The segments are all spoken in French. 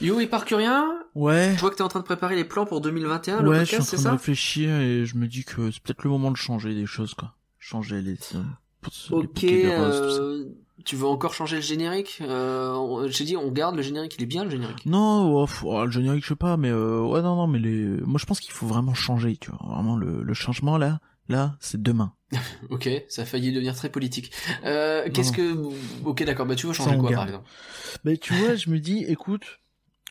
Yo, et rien Ouais. Je vois que t'es en train de préparer les plans pour 2021, le Ouais, podcast, je suis en train de ça réfléchir et je me dis que c'est peut-être le moment de changer des choses, quoi. Changer les... euh, les Ok, bouquets de roses, tout ça. euh, tu veux encore changer le générique euh, J'ai dit, on garde le générique, il est bien le générique. Non, oh, oh, le générique, je sais pas, mais euh, ouais, non, non, mais les... Moi, je pense qu'il faut vraiment changer, tu vois. Vraiment, le, le changement, là, là, c'est demain. Ok, ça a failli devenir très politique. Euh, Qu'est-ce que... Ok, d'accord, bah tu veux changer quoi, garde. par exemple? Mais tu vois, je me dis, écoute,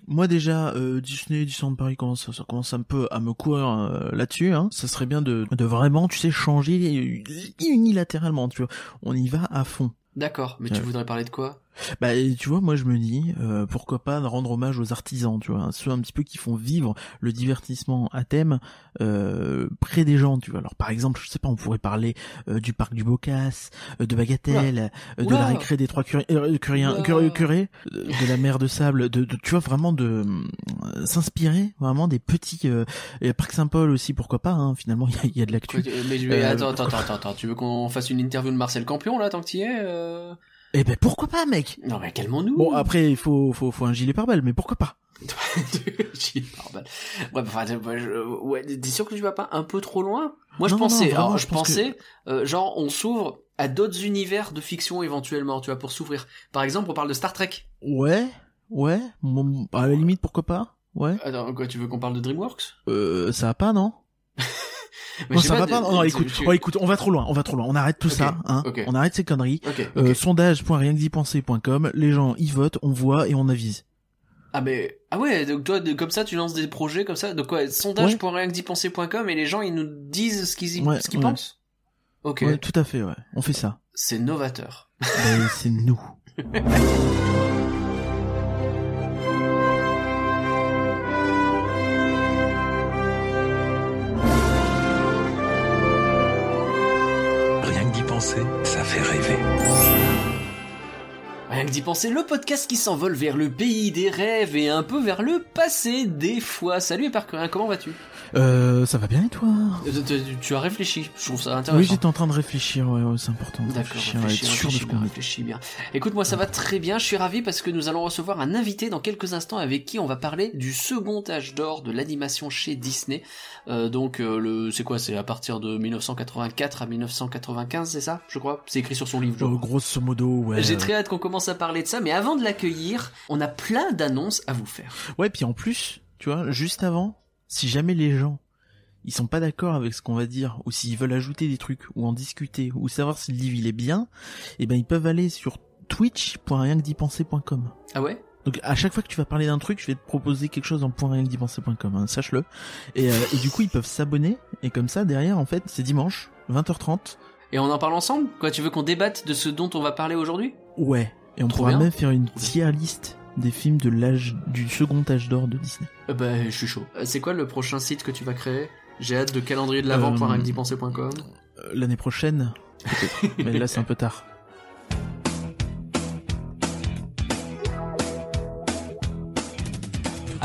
moi déjà, euh, Disney, Disneyland Paris commence, ça commence un peu à me courir euh, là-dessus. Hein. Ça serait bien de, de vraiment, tu sais, changer unilatéralement. Tu vois, on y va à fond. D'accord, mais tu voudrais parler de quoi? Bah, tu vois, moi je me dis, euh, pourquoi pas rendre hommage aux artisans, tu vois, ceux un petit peu qui font vivre le divertissement à thème euh, près des gens, tu vois. Alors par exemple, je sais pas, on pourrait parler euh, du parc du Bocas, euh, de Bagatelle, euh, de la récré des trois curés, euh, curieux curés, de, la mer de sable, de, de- tu vois vraiment de s'inspirer vraiment des petits euh, et parc Saint-Paul aussi, pourquoi pas. Hein, finalement, il y y a de l'actu. Mais mais attends, attends, attends, attends, tu veux qu'on fasse une interview de Marcel Campion là, tant que t'y es euh... Eh ben pourquoi pas, mec? Non mais calmons-nous Bon après, il faut, faut, faut un gilet pare-balles, mais pourquoi pas? Pas mal. Ouais, enfin, je- ouais, t'es sûr que tu vas pas un peu trop loin? Moi, je Non, pensais, non, vraiment, alors, je pensais, euh, genre, on s'ouvre à d'autres univers de fiction éventuellement, tu vois, pour s'ouvrir. Par exemple, on parle de Star Trek. Ouais, ouais, à la limite pourquoi pas, ouais. Attends, quoi, tu veux qu'on parle de DreamWorks? Euh, ça va pas, non? Non, ça va pas. Non, écoute, oh, écoute, on va trop loin, on va trop loin. On arrête tout ça, hein. On arrête ces conneries. Euh, sondage.rienquedipenser.com, les gens y votent, on voit et on avise. Ah, mais, ah ouais, donc toi, de- comme ça, tu lances des projets comme ça, de quoi, sondage.rienquedipenser.com et les gens, ils nous disent ce qu'ils y- Ouais, ce qu'ils ouais. pensent? Ok. Ouais, tout à fait, ouais. On fait ça. C'est novateur. Ben, c'est nous. Rien que d'y penser, le podcast qui s'envole vers le pays des rêves et un peu vers le passé des fois. Salut Éparcurien, comment vas-tu? Euh, ça va bien et toi? Euh, tu, tu as réfléchi, je trouve ça intéressant. Oui, j'étais en train de réfléchir, ouais, ouais, c'est important de D'accord, réfléchir, réfléchis, être sûr de réfléchis ce bien, réfléchis bien. Écoute, moi ça va très bien, je suis ravi parce que nous allons recevoir un invité dans quelques instants avec qui on va parler du second âge d'or de l'animation chez Disney. Euh, donc euh, le c'est quoi? C'est à partir de 1984 à 1995, c'est ça? Je crois. C'est écrit sur son livre. je grosso modo, ouais. J'ai très hâte qu'on commence à parler de ça, mais avant de l'accueillir, on a plein d'annonces à vous faire. Ouais, puis en plus, tu vois, juste avant, si jamais les gens ils sont pas d'accord avec ce qu'on va dire, ou s'ils veulent ajouter des trucs, ou en discuter, ou savoir si le livre il est bien, eh ben ils peuvent aller sur twitch.rienquedipenser.com. Ah ouais? Donc à chaque fois que tu vas parler d'un truc, je vais te proposer quelque chose en .rienquedipenser.com, hein, sache-le. Et, euh, et du coup ils peuvent s'abonner, et comme ça derrière en fait c'est dimanche, 20h30, Et on en parle ensemble? Quoi, tu veux qu'on débatte de ce dont on va parler aujourd'hui? Ouais. Et on Trop pourra bien. même faire une tier liste des films de l'âge du second âge d'or de Disney. euh, Bah, je suis chaud. Euh, C'est quoi le prochain site que tu vas créer? J'ai hâte de calendrier de l'avant.rienquedipenser.com. Euh, L'année prochaine, peut-être. mais là c'est un peu tard.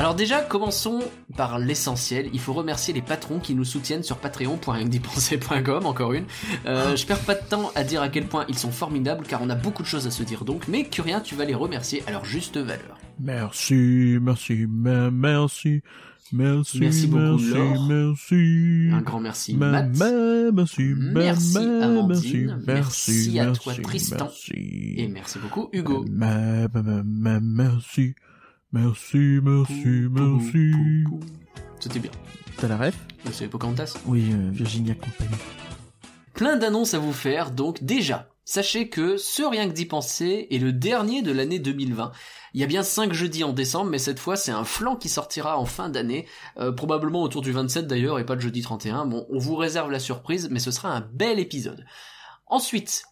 Alors déjà, commençons par l'essentiel. Il faut remercier les patrons qui nous soutiennent sur patreon.rienquedipenser.com, encore une. Euh, je perds pas de temps à dire à quel point ils sont formidables, car on a beaucoup de choses à se dire donc, mais Curien, tu vas les remercier à leur juste valeur. Merci, merci, me- merci, merci, Merci beaucoup, merci, Laure. merci. Un grand merci, Me- Matt. me- merci, me- Merci, me- Amandine. merci, Merci à toi, merci, Tristan. merci. Et merci beaucoup, Hugo. Me- me- me- me- merci, merci, merci, Pou, pou, merci. pou, pou. C'était bien. T'as la ref? C'est Pocahontas. Oui, euh, Virginia Company. Plein d'annonces à vous faire, donc déjà, sachez que ce Rien que d'y penser est le dernier de l'année 2020. Il y a bien 5 jeudis en décembre, mais cette fois c'est un flanc qui sortira en fin d'année, euh, probablement autour du 27 d'ailleurs, et pas le jeudi 31. Bon, on vous réserve la surprise, mais ce sera un bel épisode. Ensuite,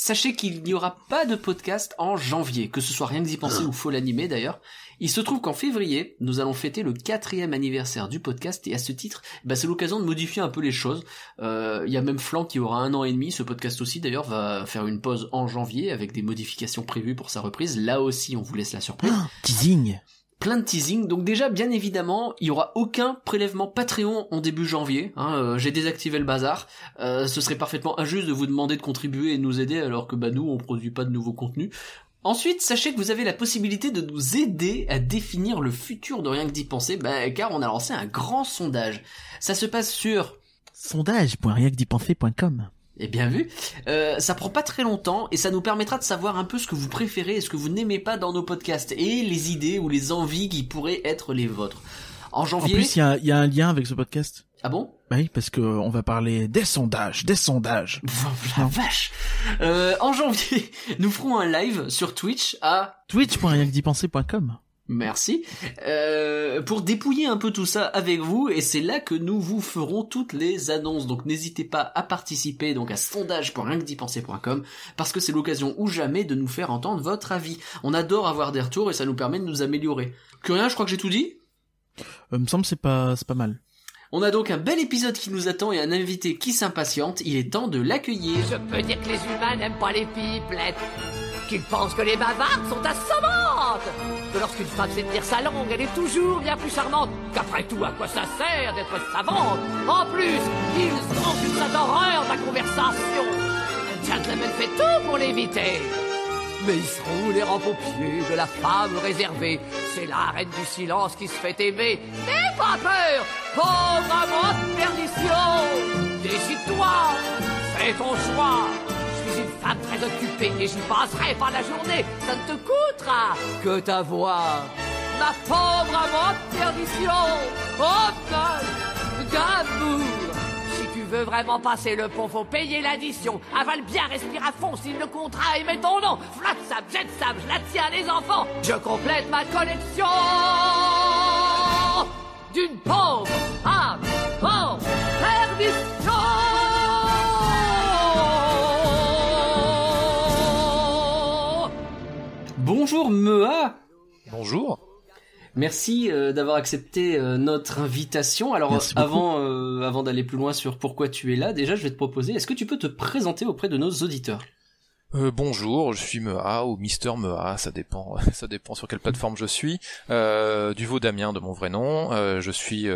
sachez qu'il n'y aura pas de podcast en janvier, que ce soit Rien que d'y penser ou Faut l'animer d'ailleurs. Il se trouve qu'en février, nous allons fêter le quatrième anniversaire du podcast, et à ce titre, bah, c'est l'occasion de modifier un peu les choses. Euh, Il y a même Flanc qui aura un an et demi. Ce podcast aussi, d'ailleurs, va faire une pause en janvier avec des modifications prévues pour sa reprise. Là aussi, on vous laisse la surprise. Ah, teasing. Plein de teasing. Donc déjà, bien évidemment, il y aura aucun prélèvement Patreon en début janvier. hein. Euh, J'ai désactivé le bazar. Euh, ce serait parfaitement injuste de vous demander de contribuer et de nous aider alors que bah nous, on produit pas de nouveaux contenus. Ensuite, sachez que vous avez la possibilité de nous aider à définir le futur de rien que d'y penser, bah, car on a lancé un grand sondage. Ça se passe sur sondage.rienquedipenser.com et bien vu. Euh, ça prend pas très longtemps et ça nous permettra de savoir un peu ce que vous préférez et ce que vous n'aimez pas dans nos podcasts et les idées ou les envies qui pourraient être les vôtres. En janvier. En plus, il y a, y a, un lien avec ce podcast. Ah bon? Oui, parce que on va parler des sondages, des sondages. La vache. Euh, en janvier, nous ferons un live sur Twitch à twitch.rienquedipenser.com. Merci. Euh, pour dépouiller un peu tout ça avec vous, et c'est là que nous vous ferons toutes les annonces. Donc n'hésitez pas à participer donc à sondage.rienquedipenser.com parce que c'est l'occasion ou jamais de nous faire entendre votre avis. On adore avoir des retours et ça nous permet de nous améliorer. Curien, je crois que j'ai tout dit? Euh, me semble c'est pas c'est pas mal. On a donc un bel épisode qui nous attend et un invité qui s'impatiente. Il est temps de l'accueillir. Je peux dire que les humains n'aiment pas les pipelettes. Qu'ils pensent que les bavardes sont assommantes. Que lorsqu'une femme sait tenir sa langue, elle est toujours bien plus charmante. Qu'après tout, à quoi ça sert d'être savante? En plus, ils sont une d'horreur de la conversation. Un gentleman fait tout pour l'éviter. Mais ils seront les pieds de la femme réservée. C'est la reine du silence qui se fait aimer. N'aie pas peur, pauvre amant de perdition. Décide-toi, fais ton choix. Suis une femme très occupée et j'y passerai pas la journée. Ça ne te coûtera que ta voix. Ma pauvre amant de perdition, oh d'amour veux vraiment passer le pont, faut payer l'addition. Avale bien, respire à fond, signe le contrat et mets ton nom. Flat sable, jet sable, je la tiens les enfants. Je complète ma collection d'une pauvre à pauvre perdition. Bonjour Mea. Bonjour. Merci euh, d'avoir accepté euh, notre invitation. Alors avant euh, avant d'aller plus loin sur pourquoi tu es là, déjà je vais te proposer, est-ce que tu peux te présenter auprès de nos auditeurs? Bonjour, je suis Mea ou Mister Mea, ça dépend, ça dépend sur quelle plateforme je suis. Euh, du Damien de mon vrai nom. je suis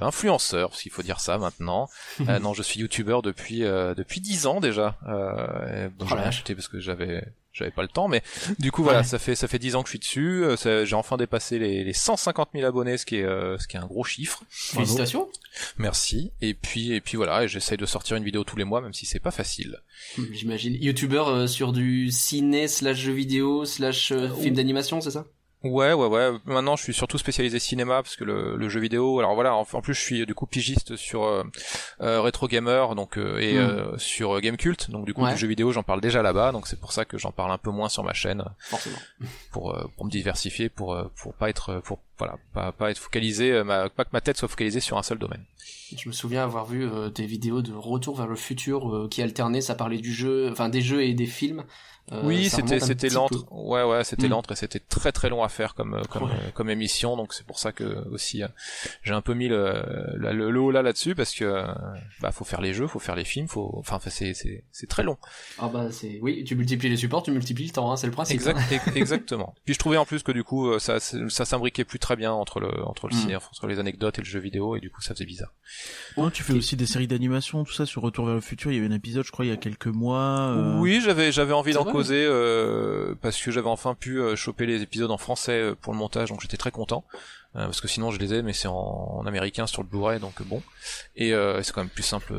influenceur, s'il faut dire ça maintenant. non, je suis youtubeur depuis depuis dix ans déjà. donc oh j'ai acheté parce que j'avais j'avais pas le temps, mais du coup voilà, ça fait ça fait 10 ans que je suis dessus. Euh, j'ai enfin dépassé les, les 150 000 abonnés, ce qui est euh, ce qui est un gros chiffre. Félicitations. Merci. Et puis et puis voilà, j'essaye de sortir une vidéo tous les mois, même si c'est pas facile. J'imagine. Youtubeur euh, sur du ciné slash jeu vidéo slash film d'animation, c'est ça? Ouais, ouais, ouais. Maintenant, je suis surtout spécialisé cinéma parce que le, le jeu vidéo. Alors voilà, en, plus, je suis du coup pigiste sur euh, euh Retro Gamer, donc euh, et euh, sur Game Cult. Donc du coup, le jeu vidéo, j'en parle déjà là-bas. Donc c'est pour ça que j'en parle un peu moins sur ma chaîne. Forcément. Pour pour me diversifier, pour pour pas être pour voilà, pas pas être focalisé, ma, pas que ma tête soit focalisée sur un seul domaine. Je me souviens avoir vu des vidéos de Retour vers le futur qui alternaient, ça parlait du jeu, enfin des jeux et des films. Euh, oui, c'était c'était lent. Ouais, ouais, c'était mm. et c'était très très long à faire comme euh, comme euh, comme émission. Donc c'est pour ça que aussi j'ai un peu mis le le, le haut là là-dessus parce que bah faut faire les jeux, faut faire les films, faut enfin c'est c'est c'est très long. Ah bah c'est oui, tu multiplies les supports, tu multiplies le temps, hein, c'est le principe. Exact, hein. exactement. Puis je trouvais en plus que du coup ça ça s'imbriquait plus très bien entre le entre le mm. cinéma, entre les anecdotes et le jeu vidéo et du coup ça faisait bizarre. Oh, tu fais aussi des séries d'animation, tout ça sur Retour vers le futur. Il y a eu un épisode, je crois, il y a quelques mois. Oui, j'avais j'avais envie d'en causer euh, parce que j'avais enfin pu euh, choper les épisodes en français euh, pour le montage, donc j'étais très content. Euh, parce que sinon je les ai mais c'est en, américain sur le Blu-ray donc bon. Et euh, c'est quand même plus simple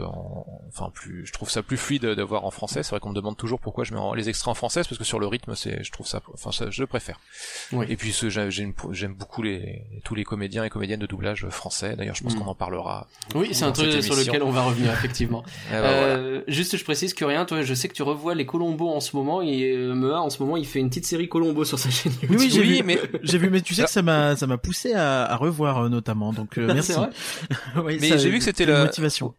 enfin plus je trouve ça plus fluide d'avoir en français. C'est vrai qu'on me demande toujours pourquoi je mets les extraits en français parce que sur le rythme c'est je trouve ça enfin ça, je le préfère. Oui. et puis j'aime beaucoup les tous les comédiens et comédiennes de doublage français. D'ailleurs je pense mm. qu'on en parlera oui c'est un truc sur lequel on va revenir effectivement. Eh ben, euh, juste je précise que rien toi je sais que tu revois les Colombo en ce moment et Mea en ce moment il fait une petite série Colombo sur sa chaîne YouTube. oui j'ai vu. Mais j'ai vu mais tu sais que ça m'a ça m'a poussé à à, revoir euh, notamment. Donc euh, merci. Mais j'ai vu que c'était la motivation.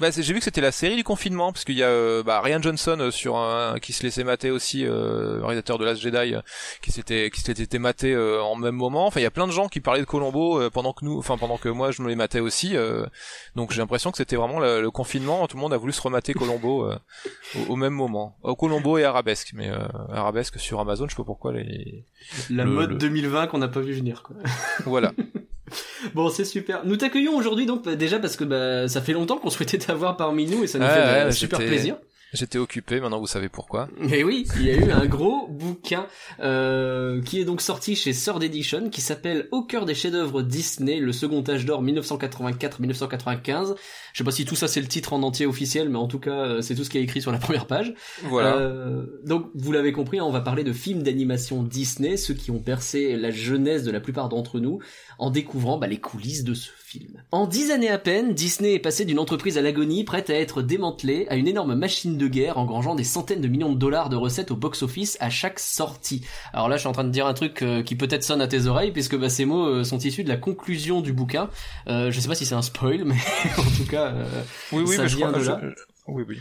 Bah, j'ai vu que c'était la série du confinement parce qu'il y a euh, bah, Ryan Johnson euh, sur un, qui se laissait mater aussi, euh, réalisateur de Last Jedi, qui s'était qui s'était maté en même moment. Enfin, il y a plein de gens qui parlaient de Colombo pendant que nous, enfin pendant que moi je me les matais aussi. donc j'ai l'impression que c'était vraiment le, confinement. Tout le monde a voulu se remater Colombo au, même moment. Colombo et Arabesque, mais Arabesque sur Amazon, je sais pas pourquoi les. La mode 2020 qu'on n'a pas vu venir quoi. Voilà. bon, c'est super. Nous t'accueillons aujourd'hui donc bah, déjà parce que bah, ça fait longtemps qu'on souhaitait t'avoir parmi nous et ça nous fait bah, super plaisir. J'étais occupé, maintenant vous savez pourquoi. Mais oui, il y a eu un gros bouquin euh, qui est donc sorti chez Third Edition qui s'appelle Au cœur des chefs-d'œuvre Disney, le second âge d'or 1984-1995. Je sais pas si tout ça c'est le titre en entier officiel, mais en tout cas euh, c'est tout ce qui est écrit sur la première page. Voilà. Euh, donc vous l'avez compris, on va parler de films d'animation Disney, ceux qui ont bercé la jeunesse de la plupart d'entre nous, en découvrant bah, les coulisses de ce film. En dix années à peine, Disney est passé d'une entreprise à l'agonie prête à être démantelée à une énorme machine de guerre engrangeant des centaines de millions de dollars de recettes au box-office à chaque sortie. Alors là, je suis en train de dire un truc euh, qui peut-être sonne à tes oreilles, puisque bah, ces mots euh, sont issus de la conclusion du bouquin. Euh, je sais pas si c'est un spoil, mais en tout cas, oui, oui, ça mais vient je de là. Oui, oui.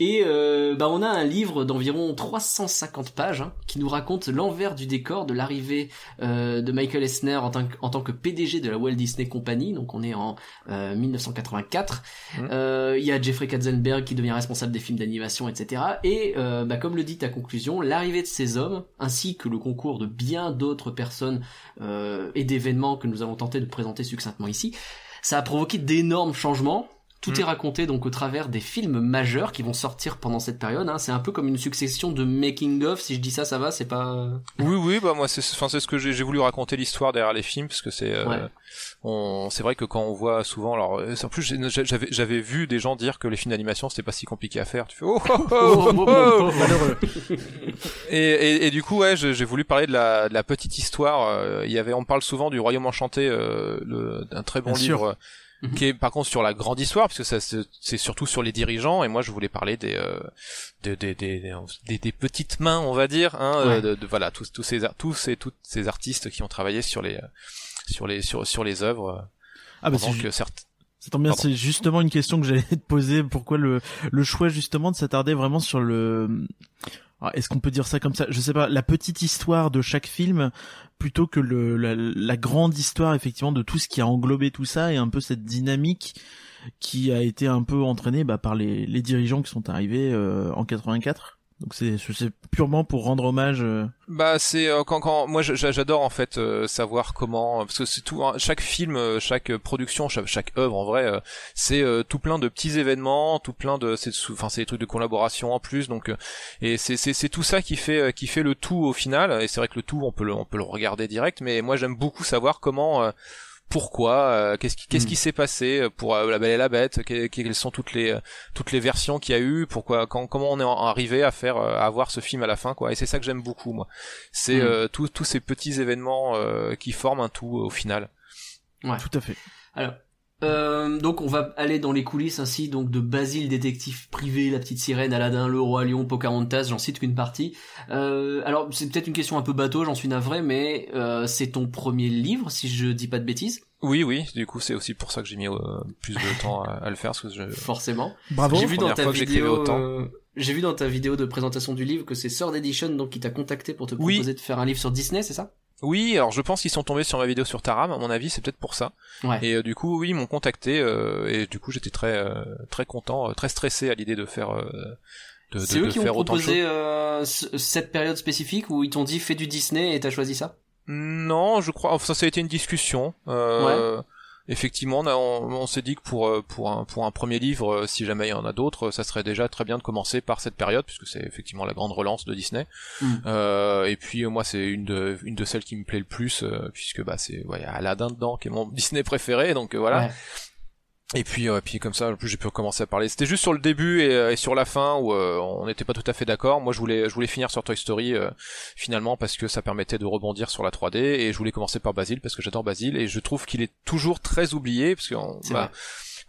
Et euh, bah on a un livre d'environ 350 pages hein, qui nous raconte l'envers du décor de l'arrivée euh, de Michael Eisner en, tant que, en tant que PDG de la Walt Disney Company. Donc on est en euh, 1984. Mmh. Euh, Il y a Jeffrey Katzenberg qui devient responsable des films d'animation, etc. Et euh, bah, comme le dit ta conclusion, l'arrivée de ces hommes, ainsi que le concours de bien d'autres personnes euh, et d'événements que nous allons tenter de présenter succinctement ici, ça a provoqué d'énormes changements tout Mm. est raconté donc au travers des films majeurs qui vont sortir pendant cette période. Hein. C'est un peu comme une succession de making of. Si je dis ça, ça va. C'est pas. Oui, oui, bah moi c'est, enfin c'est ce que j'ai, j'ai voulu raconter l'histoire derrière les films parce que c'est, euh, Ouais. on, c'est vrai que quand on voit souvent, alors euh, en plus j'avais, j'avais vu des gens dire que les films d'animation c'était pas si compliqué à faire. Tu fais oh, oh, oh, Oh, oh, oh. Malheureux. Et, et, et du coup, ouais, j'ai voulu parler de la, de la petite histoire. euh, Il y avait, on parle souvent du Royaume Enchanté, euh, le, d'un très bon Bien sûr. livre. euh, Mhm. qui est par contre sur la grande histoire parce que ça c'est surtout sur les dirigeants et moi je voulais parler des euh, des, des, des, des, petites mains on va dire hein, euh, Ouais. de, de- voilà tous tous ces tous et toutes ces artistes qui ont travaillé sur les euh, sur les sur sur les œuvres Ah bah que certes Ça tombe bien, c'est justement une question que j'allais te poser. Pourquoi le, le choix justement de s'attarder vraiment sur le... Ah, Est-ce qu'on peut dire ça comme ça? Je sais pas, la petite histoire de chaque film plutôt que le, la, la grande histoire effectivement de tout ce qui a englobé tout ça et un peu cette dynamique qui a été un peu entraînée bah, par les, dirigeants qui sont arrivés euh, en 84. Donc c'est purement pour rendre hommage. euh, Bah c'est euh, quand quand moi j'adore en fait euh, savoir comment parce que c'est tout hein, chaque film euh, chaque production chaque, chaque œuvre en vrai euh, c'est euh, tout plein de petits événements tout plein de c'est enfin c'est des trucs de collaboration en plus donc euh, et c'est c'est c'est tout ça qui fait euh, qui fait le tout au final et c'est vrai que le tout on peut le on peut le regarder direct mais moi j'aime beaucoup savoir comment euh, pourquoi euh, qu'est-ce qui qu'est-ce Mm. qui s'est passé pour euh, la Belle et la Bête que- quelles sont toutes les euh, toutes les versions qu'il y a eu pourquoi quand comment on est arrivé à faire euh, à avoir ce film à la fin quoi et c'est ça que j'aime beaucoup moi c'est Mm. euh, tous tous ces petits événements euh, qui forment un tout au final Ouais. Tout à fait. Alors. Euh, donc on va aller dans les coulisses ainsi donc de Basile détective privé, la petite sirène, Aladdin, le roi lion, Pocahontas, j'en cite qu'une partie. Euh, alors c'est peut-être une question un peu bateau, j'en suis navré, mais euh, c'est ton premier livre si je dis pas de bêtises, oui oui du coup c'est aussi pour ça que j'ai mis euh, plus de temps à, à le faire parce que je forcément. Bravo. J'ai vu dans ta vidéo, euh, j'ai vu dans ta vidéo de présentation du livre que c'est Sword Edition donc qui t'a contacté pour te Oui. proposer de faire un livre sur Disney, c'est ça? Oui alors je pense qu'ils sont tombés sur ma vidéo sur Taram à mon avis c'est peut-être pour ça Ouais. et euh, du coup oui ils m'ont contacté euh, et du coup j'étais très euh, très content euh, très stressé à l'idée de faire euh, de, de, C'est eux de qui ont faire proposé euh, ce- cette période spécifique où ils t'ont dit fais du Disney et t'as choisi ça? Non, je crois. Enfin, ça a été une discussion. Euh, Effectivement, on, a- on, on s'est dit que pour euh, pour un pour un premier livre, euh, si jamais il y en a d'autres, ça serait déjà très bien de commencer par cette période, puisque c'est effectivement la grande relance de Disney. Mm. Euh, et puis moi, c'est une de une de celles qui me plaît le plus, euh, puisque bah c'est ouais, il y a Aladdin dedans, qui est mon Disney préféré, donc voilà. Ouais. Et puis, euh, puis comme ça, en plus j'ai pu commencer à parler. C'était juste sur le début et, euh, et sur la fin où euh, on n'était pas tout à fait d'accord. Moi, je voulais, je voulais finir sur Toy Story euh, finalement parce que ça permettait de rebondir sur la 3D et je voulais commencer par Basile parce que j'adore Basile et je trouve qu'il est toujours très oublié parce que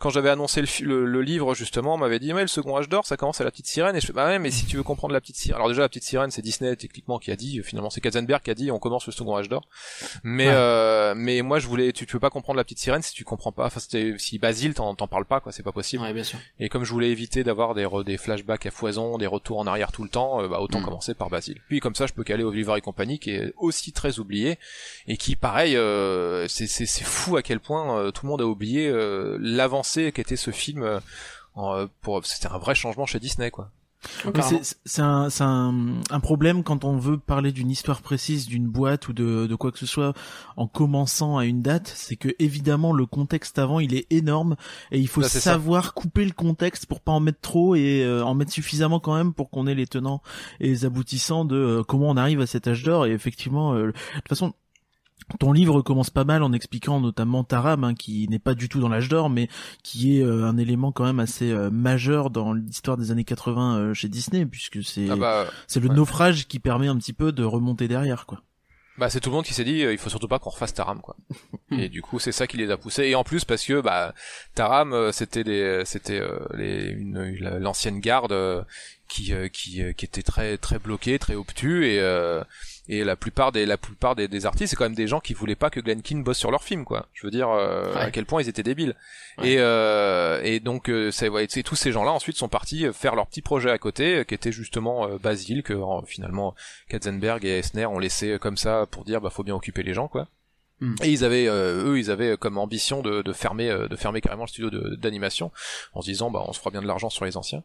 quand j'avais annoncé le, le, le livre justement, on m'avait dit ouais le second âge d'or ça commence à la petite sirène et je fais bah ouais mais si tu veux comprendre la petite sirène, alors déjà la petite sirène c'est Disney techniquement qui a dit finalement c'est Katzenberg qui a dit on commence le second âge d'or, mais Ouais. euh, mais moi je voulais tu, tu peux pas comprendre la petite sirène si tu comprends pas, enfin c'était- si Basile t'en t'en parles pas quoi c'est pas possible. Ouais, bien sûr. Et comme je voulais éviter d'avoir des, re- des flashbacks à foison, des retours en arrière tout le temps, euh, bah autant Mm. commencer par Basile. Puis comme ça, je peux caler Oliver et compagnie, qui est aussi très oublié et qui, pareil, euh, c'est fou à quel point euh, tout le monde a oublié euh, l'avancée qu'était ce film. euh, en, euh, pour c'était un vrai changement chez Disney, quoi. c'est un, un, un, problème quand on veut parler d'une histoire précise d'une boîte ou de, de quoi que ce soit en commençant à une date, c'est que évidemment le contexte avant il est énorme et il faut bah, savoir couper le contexte pour pas en mettre trop et euh, en mettre suffisamment quand même pour qu'on ait les tenants et les aboutissants de euh, comment on arrive à cet âge d'or et effectivement euh, de toute façon ton livre commence pas mal en expliquant notamment Taram, hein, qui n'est pas du tout dans l'âge d'or, mais qui est euh, un élément quand même assez euh, majeur dans l'histoire des années 80 euh, chez Disney, puisque c'est ah bah, c'est le naufrage qui permet un petit peu de remonter derrière, quoi. Bah c'est tout le monde qui s'est dit il faut surtout pas qu'on refasse Taram quoi. et du coup c'est ça qui les a poussés et en plus parce que bah Taram c'était des c'était les l'ancienne garde qui qui qui était très très bloqué, très obtus et et la plupart des la plupart des, des artistes c'est quand même des gens qui voulaient pas que Glenn Keane bosse sur leur film quoi. Je veux dire euh, à quel point ils étaient débiles. Et euh, et donc euh, c'est ouais, tous ces gens là ensuite sont partis faire leur petit projet à côté qui était justement Basile que finalement Katzenberg et Esner ont laissé comme ça pour dire bah faut bien occuper les gens quoi Mm. Et ils avaient, euh, eux, ils avaient comme ambition de, fermer, euh, de fermer carrément le studio d'animation en se disant, bah, on se fera bien de l'argent sur les anciens.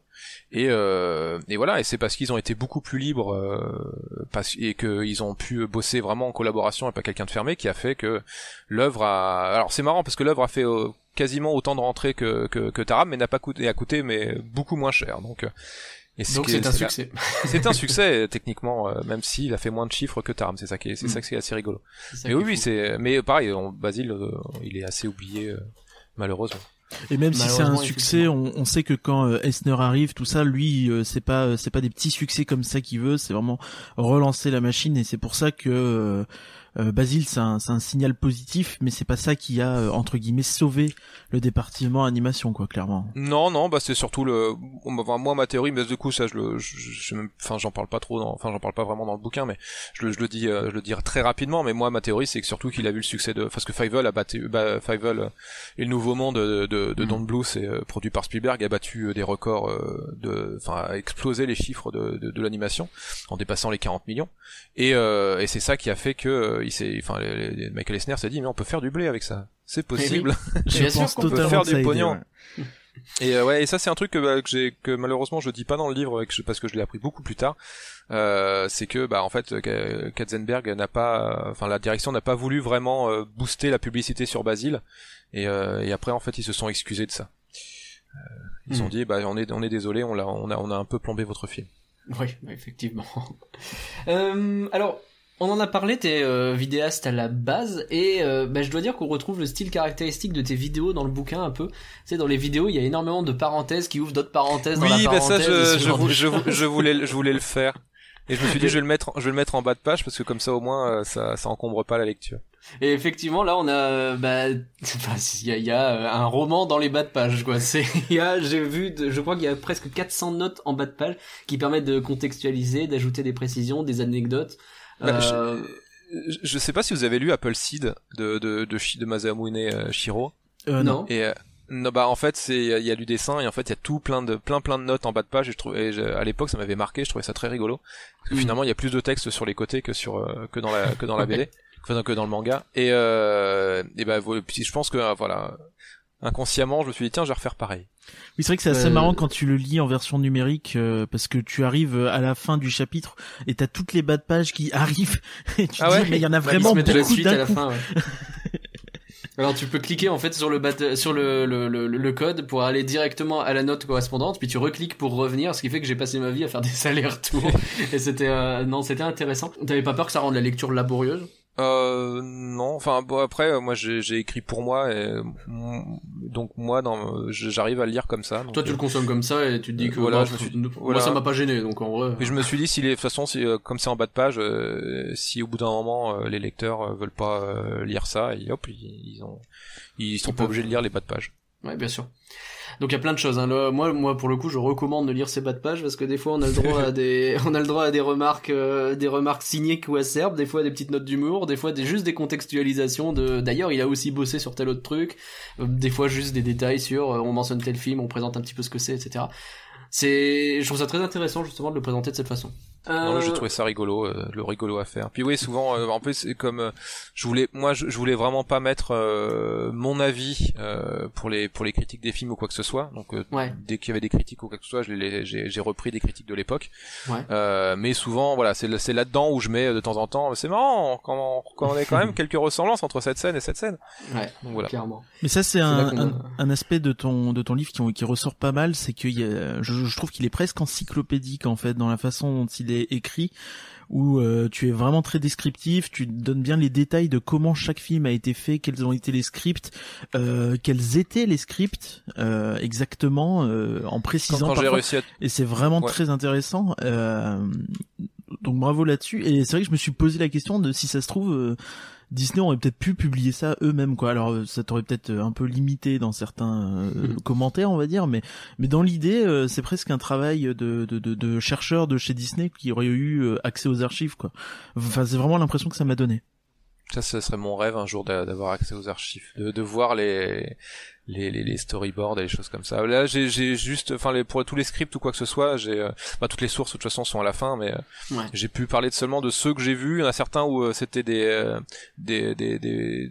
Et, euh, et voilà, et c'est parce qu'ils ont été beaucoup plus libres parce, et qu'ils ont pu bosser vraiment en collaboration et pas quelqu'un de fermé qui a fait que l'œuvre a. Alors c'est marrant parce que l'œuvre a fait quasiment autant de rentrées que, que, Taram, mais n'a pas coûté, a coûté mais beaucoup moins cher. Donc donc c'est un succès. c'est un succès techniquement, euh, même s'il a fait moins de chiffres que Taram. C'est ça qui est, c'est mm. ça qui est assez rigolo. mais oui, oui, c'est. Mais pareil, Basile, euh, il est assez oublié euh, malheureusement. Et même si c'est un succès, on, on, sait que quand Esner arrive, tout ça, lui, c'est pas c'est pas des petits succès comme ça qu'il veut, c'est vraiment relancer la machine et c'est pour ça que euh, Basile, c'est un, un, signal positif, mais c'est pas ça qui a euh, entre guillemets sauvé le département animation, quoi, clairement. Non, non, bah c'est surtout le. moi, ma théorie, mais du coup, ça, je le, je, enfin, j'en parle pas trop, dans... enfin, j'en parle pas vraiment dans le bouquin, mais je le, je le dis, euh, je le dis très rapidement. Mais moi, ma théorie, c'est que surtout qu'il a vu le succès de, parce que Fievel a battu, bah, Fievel et le Nouveau Monde de, de, de mm. Don Bluth, c'est produit par Spielberg, a battu des records de, enfin, a explosé les chiffres de, de, de l'animation en dépassant les 40 millions. Et, et c'est ça qui a fait que il enfin, Michael Esner s'est dit, mais on peut faire du blé avec ça. C'est possible. Je pense qu'on peut faire du pognon. Et euh, ouais, et ça c'est un truc que, bah, que j'ai que malheureusement je dis pas dans le livre parce que je l'ai appris beaucoup plus tard. Euh, c'est que bah en fait Katzenberg n'a pas, enfin la direction n'a pas voulu vraiment euh, booster la publicité sur Basile et, et après en fait ils se sont excusés de ça. ils ont hmm. dit bah on est on est désolé, on a on a un peu plombé votre film. Oui, effectivement. alors, on en a parlé, t'es euh, vidéaste à la base, et euh, bah, je dois dire qu'on retrouve le style caractéristique de tes vidéos dans le bouquin un peu. Tu sais, dans les vidéos, il y a énormément de parenthèses qui ouvrent d'autres parenthèses oui, dans la parenthèse. Oui, bah ça, je, je, je, voulais, je voulais le faire. Et je me suis dit, je vais le mettre, je vais le mettre en bas de page parce que comme ça, au moins, euh, ça, ça encombre pas la lecture. Et effectivement, là, on a, bah, il y a, y a un roman dans les bas de page, quoi. C'est, il y a, j'ai vu, je crois qu'il y a presque 400 notes en bas de page qui permettent de contextualiser, d'ajouter des précisions, des anecdotes. Bah, euh, je, sais pas si vous avez lu Apple Seed de de de, de Masamune euh, Shiro. Euh, non. Et euh, non, bah en fait c'est il y a du dessin et en fait il y a tout plein de plein plein de notes en bas de page et je trouvais à l'époque ça m'avait marqué je trouvais ça très rigolo parce que hmm. finalement il y a plus de texte sur les côtés que sur que dans la que dans la BD enfin que dans le manga et euh, et bah je pense que voilà inconsciemment je me suis dit tiens je vais refaire pareil oui, c'est vrai que c'est assez euh, marrant quand tu le lis en version numérique euh, parce que tu arrives euh, à la fin du chapitre et t'as toutes les bas de page qui arrivent et tu ah dis mais il y en a bah, vraiment beaucoup d'un coup. Fin, ouais. Alors tu peux cliquer en fait sur le sur le, le, le, code pour aller directement à la note correspondante, puis tu recliques pour revenir, ce qui fait que j'ai passé ma vie à faire des allers-retours. et c'était non, c'était intéressant. T'avais pas peur que ça rende la lecture laborieuse? Euh, non, enfin bon après moi j'ai écrit pour moi et donc moi dans j'arrive à le lire comme ça. Toi tu le consommes comme ça et tu te dis que voilà, je me suis... moi ça m'a pas gêné donc en vrai. Et je me suis dit si les de toute façon si, euh, comme c'est en bas de page euh, si au bout d'un moment euh, les lecteurs veulent pas lire ça et hop ils, ils ont ils sont pas obligés de lire les bas de page. Ouais bien sûr. Donc il y a plein de choses. Hein. moi, moi pour le coup, je recommande de lire ces bas de page parce que des fois on a le droit à des, on a le droit à des remarques, euh, des remarques cyniques ou acerbes, des fois des petites notes d'humour, des fois des juste des contextualisations de. D'ailleurs, il a aussi bossé sur tel autre truc. Euh, des fois juste des détails sur, euh, on mentionne tel film, on présente un petit peu ce que c'est, etc. C'est, je trouve ça très intéressant justement de le présenter de cette façon. Non, j'ai trouvé ça rigolo, le rigolo à faire. Puis oui, souvent, en plus, c'est comme je voulais, moi, je, voulais vraiment pas mettre mon avis pour les pour les critiques des films ou quoi que ce soit. Donc dès qu'il y avait des critiques ou quoi que ce soit, j'ai repris des critiques de l'époque. Ouais. mais souvent, voilà, c'est c'est là-dedans où je mets de temps en temps. C'est marrant quand quand on a quand même quelques ressemblances entre cette scène et cette scène. Ouais. Donc voilà. Clairement. Mais ça, c'est un, un, aspect de ton de ton livre qui, qui ressort pas mal, c'est que je, je trouve qu'il est presque encyclopédique en fait dans la façon dont il est écrit où euh, tu es vraiment très descriptif, tu donnes bien les détails de comment chaque film a été fait, quels ont été les scripts, euh, quels étaient les scripts euh, exactement, en précisant. Quand, à... Et c'est vraiment très intéressant. Donc bravo là-dessus. Et c'est vrai que je me suis posé la question de si ça se trouve Disney aurait peut-être pu publier ça eux-mêmes quoi. Alors euh, ça t'aurait peut-être euh, un peu limité dans certains euh, mhm. commentaires on va dire, mais mais dans l'idée c'est presque un travail de, de, de, de chercheurs de chez Disney qui auraient eu accès aux archives quoi. Enfin c'est vraiment l'impression que ça m'a donné. Ça, ce serait mon rêve un jour d'avoir accès aux archives, de, de voir les, les, les, storyboards et les choses comme ça. Là, j'ai juste, enfin, les, pour tous les scripts ou quoi que ce soit, j'ai, euh, bah, toutes les sources de toute façon sont à la fin, mais euh, j'ai pu parler de seulement de ceux que j'ai vus. Il y en a certains où euh, c'était des, des, des, des,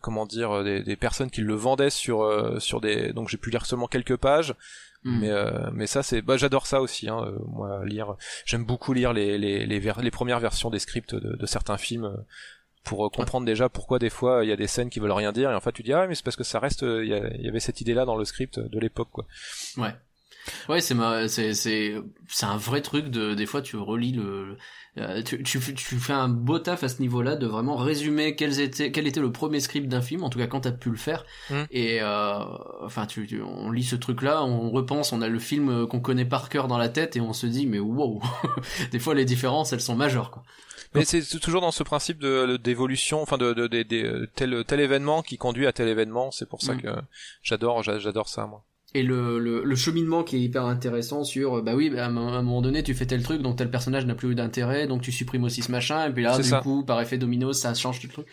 comment dire, des, des, personnes qui le vendaient sur, sur des, donc j'ai pu lire seulement quelques pages. Hmm. Mais mais ça c'est bah j'adore ça aussi hein, moi lire j'aime beaucoup lire les les les, les premières versions des scripts de, de certains films pour euh, comprendre déjà pourquoi des fois il y a des scènes qui veulent rien dire et en fait tu dis ah mais c'est parce que ça reste euh, il y, avait cette idée là dans le script de l'époque quoi ouais ouais c'est c'est c'est c'est un vrai truc de des fois tu relis le euh, tu, tu, tu, fais un beau taf à ce niveau-là de vraiment résumer quels étaient, quel était le premier script d'un film, en tout cas quand t'as pu le faire. Mm. Et euh, enfin, tu, on lit ce truc-là, on repense, on a le film qu'on connaît par cœur dans la tête et on se dit mais wow, des fois les différences elles sont majeures quoi. Mais c'est toujours dans ce principe de d'évolution, enfin de, de, de, tel tel événement qui conduit à tel événement. C'est pour ça mm. que j'adore j'adore ça moi. Et le, le, le, cheminement qui est hyper intéressant sur bah oui bah, à un moment donné tu fais tel truc donc tel personnage n'a plus d'intérêt donc tu supprimes aussi ce machin et puis là du coup par effet domino ça change tout le truc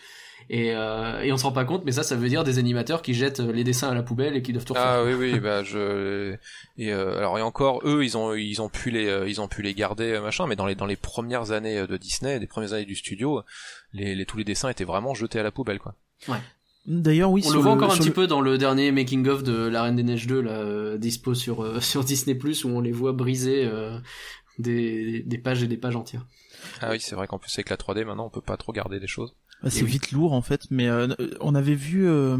et, euh, et on se rend pas compte mais ça ça veut dire des animateurs qui jettent les dessins à la poubelle et qui doivent tout refaire. Ah oui oui bah je et euh, alors et encore eux ils ont ils ont pu les euh, ils ont pu les garder euh, machin mais dans les dans les premières années de Disney les premières années du studio les, les tous les dessins étaient vraiment jetés à la poubelle quoi. Ouais. D'ailleurs, oui. On le voit encore un petit peu dans le dernier making of de La Reine des Neiges 2, là, dispo sur sur Disney où on les voit briser des, des pages et des pages entières. Ah oui, c'est vrai qu'en plus avec la 3D maintenant on peut pas trop garder des choses. Bah, c'est vite lourd en fait, mais euh, on avait vu, euh,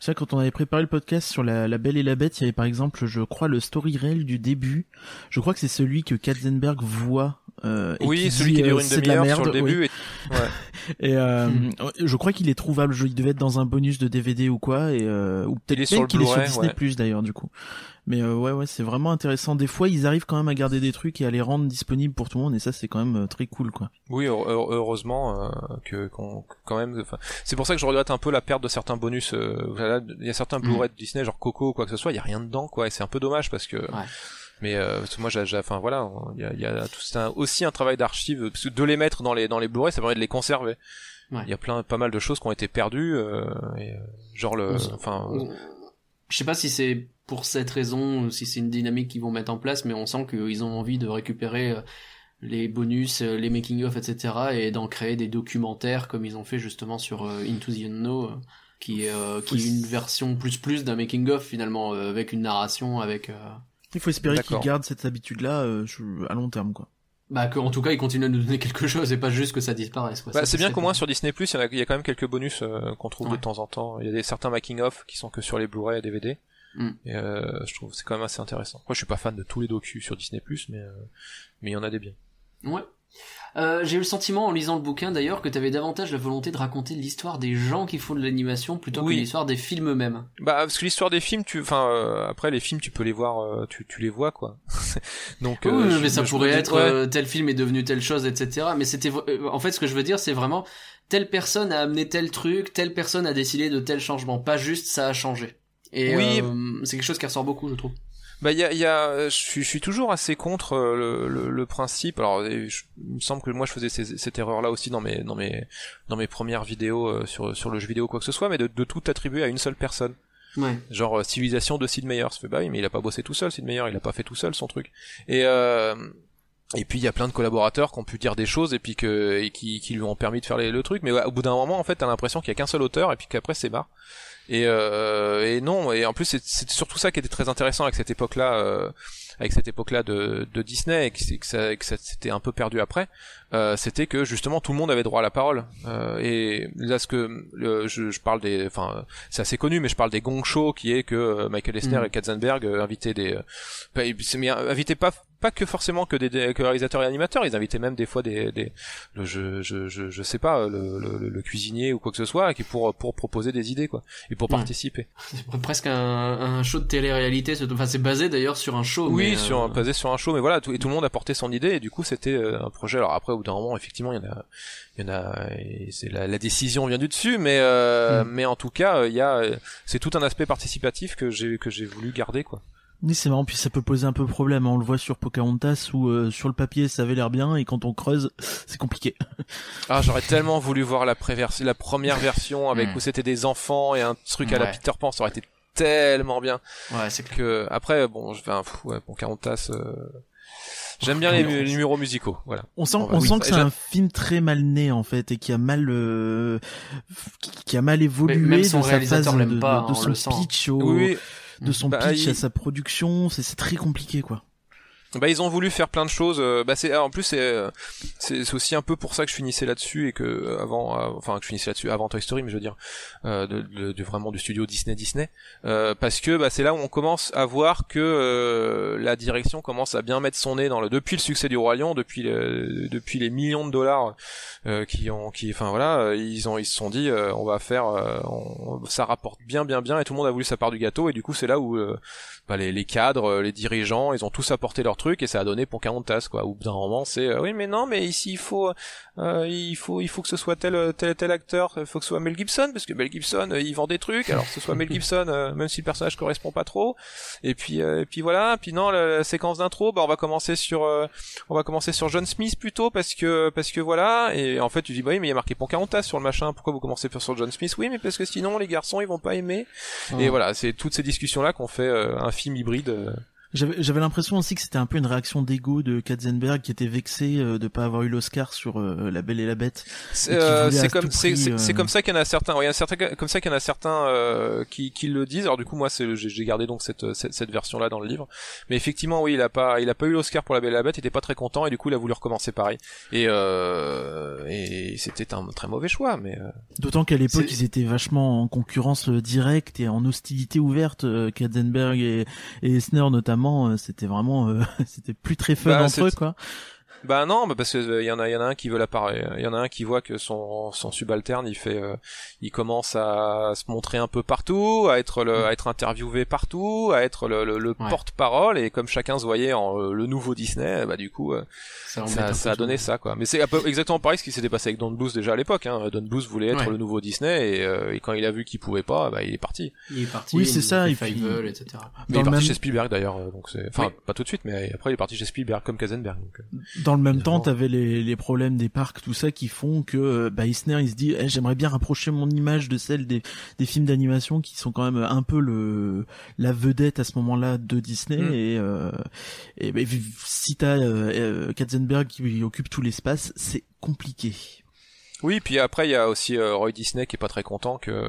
sais quand on avait préparé le podcast sur la, la, Belle et la Bête, il y avait par exemple, je crois, le story rail du début. Je crois que c'est celui que Katzenberg voit. Euh, oui, celui qui dure une euh, demi-heure sur le début. Et, ouais. et euh, hmm. je crois qu'il est trouvable. Il devait être dans un bonus de DVD ou quoi, et ou peut-être qu'il est sur Disney Plus d'ailleurs du coup. Mais euh, ouais, ouais, c'est vraiment intéressant. Des fois, ils arrivent quand même à garder des trucs et à les rendre disponibles pour tout le monde, et ça, c'est quand même euh, très cool, quoi. Oui, heureusement euh, que quand même. C'est pour ça que je regrette un peu la perte de certains bonus. il y a certains Blu-ray de Disney, genre Coco ou quoi que ce soit, il y a rien dedans, quoi, et c'est un peu dommage parce que. Mais moi, j'ai, enfin voilà, il y a, y a tout, un, aussi un travail d'archive, parce que de les mettre dans les dans les Blu-ray, ça permet de les conserver. Il y a plein, pas mal de choses qui ont été perdues, et, genre le, enfin. Je sais pas si c'est pour cette raison, si c'est une dynamique qu'ils vont mettre en place, mais on sent qu'ils ont envie de récupérer euh, les bonus, euh, les making-of, etc. et d'en créer des documentaires comme ils ont fait justement sur euh, Into the Unknown, qui est, qui est une version plus plus d'un making-of finalement, avec une narration, avec... Il faut espérer qu'ils gardent cette habitude-là à long terme, quoi. Bah que, en tout cas ils continuent à nous donner quelque chose et pas juste que ça disparaisse. Bah, c'est bien qu'au moins sur Disney Plus il y, a quand même quelques bonus qu'on trouve de temps en temps. Il y a des certains making of qui sont que sur les Blu-ray et DVD. Mm. Et euh, je trouve c'est quand même assez intéressant. Moi, je suis pas fan de tous les docus sur Disney+, mais euh, mais il y en a des biens. Ouais. Euh, j'ai eu le sentiment en lisant le bouquin d'ailleurs que tu avais davantage la volonté de raconter l'histoire des gens qui font de l'animation plutôt que l'histoire des films eux-mêmes. Bah parce que l'histoire des films, tu, enfin euh, après les films tu peux les voir, euh, tu, tu les vois quoi. Donc oui, mais ça pourrait être tel film est devenu telle chose, etc. Mais c'était en fait ce que je veux dire c'est vraiment telle personne a amené tel truc, telle personne a décidé de tel changement, pas juste ça a changé. Et oui. Euh, c'est quelque chose qui ressort beaucoup, je trouve. Bah il y a, y a je, suis, je suis toujours assez contre euh, le, le, le principe. Alors il me semble que moi je faisais cette erreur là aussi dans mes dans mes dans mes premières vidéos euh, sur sur le jeu vidéo quoi que ce soit, mais de, de tout attribuer à une seule personne. Ouais. Genre civilisation de Sid Meier. Ça fait bah oui, mais il a pas bossé tout seul Sid Meier, il a pas fait tout seul son truc. Et euh, et puis il y a plein de collaborateurs qui ont pu dire des choses et puis que et qui, qui lui ont permis de faire les, le truc mais au bout d'un moment en fait t'as l'impression qu'il y a qu'un seul auteur et puis qu'après c'est barre et, euh, et non et en plus c'est surtout ça qui était très intéressant avec cette époque là euh, avec cette époque-là de, de, Disney et que, que ça, que ça s'était un peu perdu après, euh, c'était que justement tout le monde avait droit à la parole. Euh, et là, ce que je, je, parle des, enfin, c'est assez connu, mais je parle des gong shows qui est que euh, Michael Eisner mm. et Katzenberg euh, invitaient des, euh, invitaient pas pas que forcément que des, que réalisateurs et animateurs, ils invitaient même des fois des, des le, je, je, je, je sais pas le, le, le, cuisinier ou quoi que ce soit qui pour pour proposer des idées quoi et pour participer. C'est presque un, un show de télé-réalité, enfin c'est basé d'ailleurs sur un show. Oui, sur euh... basé sur un show, mais voilà tout, et tout le monde a porté son idée et du coup c'était euh, un projet. Alors après au bout d'un moment effectivement il y en a il y en a c'est la, la, décision vient du dessus mais euh, mm. mais en tout cas il y a c'est tout un aspect participatif que j'ai que j'ai voulu garder quoi. Oui, c'est marrant, puis ça peut poser un peu problème. Hein. On le voit sur Pocahontas où euh, sur le papier ça avait l'air bien et quand on creuse, c'est compliqué. ah, j'aurais tellement voulu voir la, la première version avec hmm. où c'était des enfants et un truc à la Peter Pan, ça aurait été tellement bien. Ouais, c'est que après bon, je vais un ouais, Pocahontas euh... J'aime bien les, numéros musicaux, voilà. On sent, on sent que c'est un film très mal né en fait et qui a mal, euh, qui a mal évolué dans sa phase de, pas, de, de son pitch. Au... Oui, de son bah, pitch à sa production, c'est très compliqué quoi. Bah ils ont voulu faire plein de choses. Euh, bah c'est en plus c'est euh, c'est aussi un peu pour ça que je finissais là-dessus et que euh, avant enfin que je finissais là-dessus avant Toy Story mais je veux dire de, de, vraiment du studio Disney Disney parce que bah c'est là où on commence à voir que la direction commence à bien mettre son nez dans le depuis le succès du roi lion depuis depuis les millions de dollars qui ont qui enfin voilà ils ont ils se sont dit on va faire ça rapporte bien bien bien et tout le monde a voulu sa part du gâteau et du coup c'est là où bah, les, les, cadres, euh, les dirigeants, ils ont tous apporté leur truc et ça a donné pour Pocahontas quoi. Ou d'un moment c'est euh, oui mais non mais ici il faut euh, il faut il faut que ce soit tel tel tel acteur, il faut que ce soit Mel Gibson parce que Mel Gibson il vend des trucs alors que ce soit Mel Gibson même si le personnage correspond pas trop. Et puis et puis voilà, puis non la, séquence d'intro, bah on va commencer sur on va commencer sur John Smith plutôt parce que parce que voilà et en fait tu dis bah oui mais il y a marqué Pocahontas sur le machin, pourquoi vous commencez sur John Smith? Oui mais parce que sinon les garçons ils vont pas aimer. Et voilà, c'est toutes ces discussions là qu'on fait un film hybride. Euh. J'avais l'impression aussi que c'était un peu une réaction d'ego de Katzenberg qui était vexé euh, de pas avoir eu l'Oscar sur euh, La Belle et la Bête. C'est comme c'est comme ça qu'il y en a certains. il y a certains comme ça qu'il y en a certains qui, qui le disent. Alors du coup moi j'ai gardé donc cette, cette, cette version là dans le livre. Mais effectivement oui il a pas il a pas eu l'Oscar pour La Belle et la Bête. Il était pas très content et du coup il a voulu recommencer pareil. Et et c'était un très mauvais choix. Mais d'autant qu'à l'époque ils étaient vachement en concurrence directe et en hostilité ouverte Katzenberg et, et notamment euh, c'était vraiment, euh, c'était plus très fun bah, entre eux, quoi. Bah non, bah parce que il euh, y en a, y en a un qui veut l'appareil, il y en a un qui voit que son son subalterne, il fait, il commence à se montrer un peu partout, à être le, à être interviewé partout, à être le, le, porte-parole et comme chacun se voyait en le nouveau Disney, bah du coup, ça, ça, a donné ça quoi. Mais c'est exactement pareil ce qui s'était passé avec Don Bluth déjà à l'époque. Hein. Don Bluth voulait être le nouveau Disney et, euh, et quand il a vu qu'il pouvait pas, bah il est parti. Il est parti. Oui c'est ça. Il puis... etc. Mais il est parti chez Spielberg d'ailleurs. Euh, donc c'est, enfin pas tout de suite, mais après il est parti chez Spielberg comme Kazenberg. Donc, euh, Dans le même temps, t'avais les, les problèmes des parcs, tout ça qui font que bah Eisner il se dit eh, j'aimerais bien rapprocher mon image de celle des, des films d'animation qui sont quand même un peu le la vedette à ce moment-là de Disney mm. et euh, et bah, si t'as euh, Katzenberg qui occupe tout l'espace, c'est compliqué. Oui, puis après il y a aussi euh, Roy Disney qui est pas très content que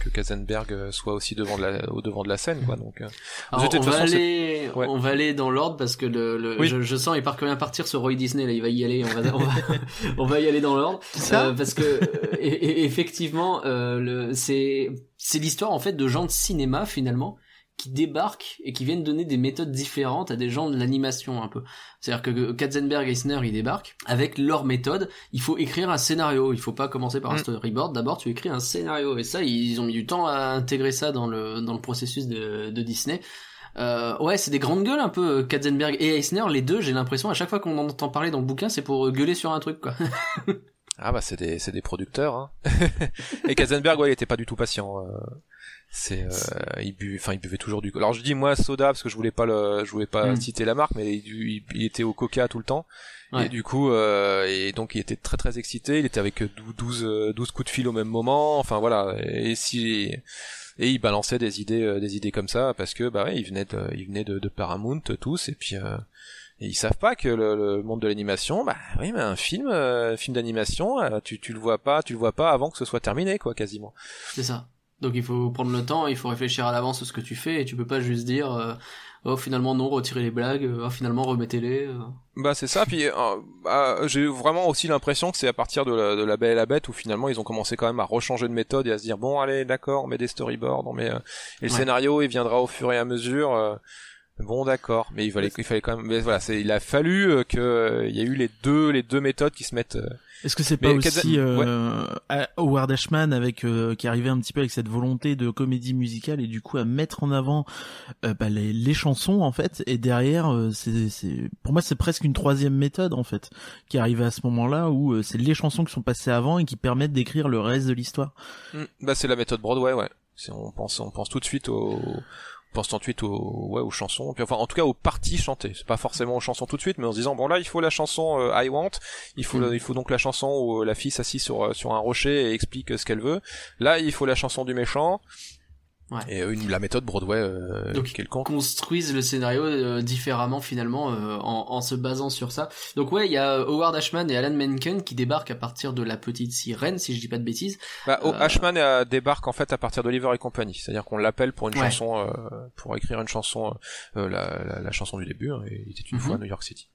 que Katzenberg soit aussi devant de la, au devant de la scène, quoi. Donc, euh, on, va aller, on va aller dans l'ordre parce que le, je, sens il part quand même partir ce Roy Disney là, il va y aller, on va on va, on va y aller dans l'ordre. Euh, parce que effectivement le c'est c'est l'histoire en fait de gens de cinéma finalement qui débarquent et qui viennent donner des méthodes différentes à des gens de l'animation un peu. C'est-à-dire que Katzenberg et Eisner ils débarquent avec leur méthode. Il faut écrire un scénario. Il faut pas commencer par un mm. storyboard. D'abord tu écris un scénario et ça ils ont mis du temps à intégrer ça dans le dans le processus de, de Disney. Euh, ouais, c'est des grandes gueules un peu Katzenberg et Eisner. Les deux, j'ai l'impression à chaque fois qu'on entend parler dans le bouquin, c'est pour gueuler sur un truc quoi. ah bah c'est des c'est des producteurs. Hein. et Katzenberg ouais il était pas du tout patient. Euh c'est euh, il bu enfin il buvait toujours du alors je dis moi soda parce que je voulais pas le je voulais pas hmm. citer la marque mais il, il, était au coca tout le temps et du coup euh, et donc il était très très excité il était avec 12 12 coups de fil au même moment enfin voilà et si et il balançait des idées euh, des idées comme ça parce que bah ouais il venait de il venait de, de Paramount tous et puis euh, Et ils savent pas que le, monde de l'animation, bah oui, mais un film, euh, film d'animation, euh, tu, tu le vois pas, tu le vois pas avant que ce soit terminé, quoi, quasiment. C'est ça. Donc il faut prendre le temps, il faut réfléchir à l'avance à ce que tu fais, et tu peux pas juste dire, euh, oh finalement non, retirez les blagues, oh finalement remettez-les. Bah c'est ça, puis bah, j'ai vraiment aussi l'impression que c'est à partir de la, de la Belle et la Bête où finalement ils ont commencé quand même à rechanger de méthode et à se dire bon allez d'accord, on met des storyboards, on met et le scénario il viendra au fur et à mesure. Bon d'accord, mais il fallait, il fallait quand même, mais voilà, c'est, il a fallu euh, que euh, il y a eu les deux, les deux méthodes qui se mettent. Euh, Est-ce que c'est pas aussi Howard Ashman avec qui arrivait un petit peu avec cette volonté de comédie musicale et du coup à mettre en avant bah, les, les, chansons en fait et derrière c'est, c'est, pour moi c'est presque une troisième méthode en fait qui arrivait à ce moment-là où c'est les chansons qui sont passées avant et qui permettent d'écrire le reste de l'histoire. Hmm. bah c'est la méthode Broadway ouais. On pense, on pense tout de suite au pense ensuite aux, ouais, aux chansons, puis enfin en tout cas aux parties chantées. C'est pas forcément aux chansons tout de suite, mais en se disant bon là il faut la chanson euh, I Want, il faut mm. il faut donc la chanson où la fille s'assit sur euh, sur un rocher et explique ce qu'elle veut. Là il faut la chanson du méchant. Ouais. Et euh, une, la méthode Broadway euh, Donc quelconque. construisent le scénario euh, différemment finalement euh, en, en, se basant sur ça. Donc ouais, il y a Howard Ashman et Alan Menken qui débarquent à partir de La Petite Sirène, si je dis pas de bêtises. Bah, Ashman débarque en fait à partir d'Oliver et compagnie, c'est-à-dire qu'on l'appelle pour une chanson, pour écrire une chanson, la, la, la, chanson du début. Hein, il était une fois à mhm. New York City.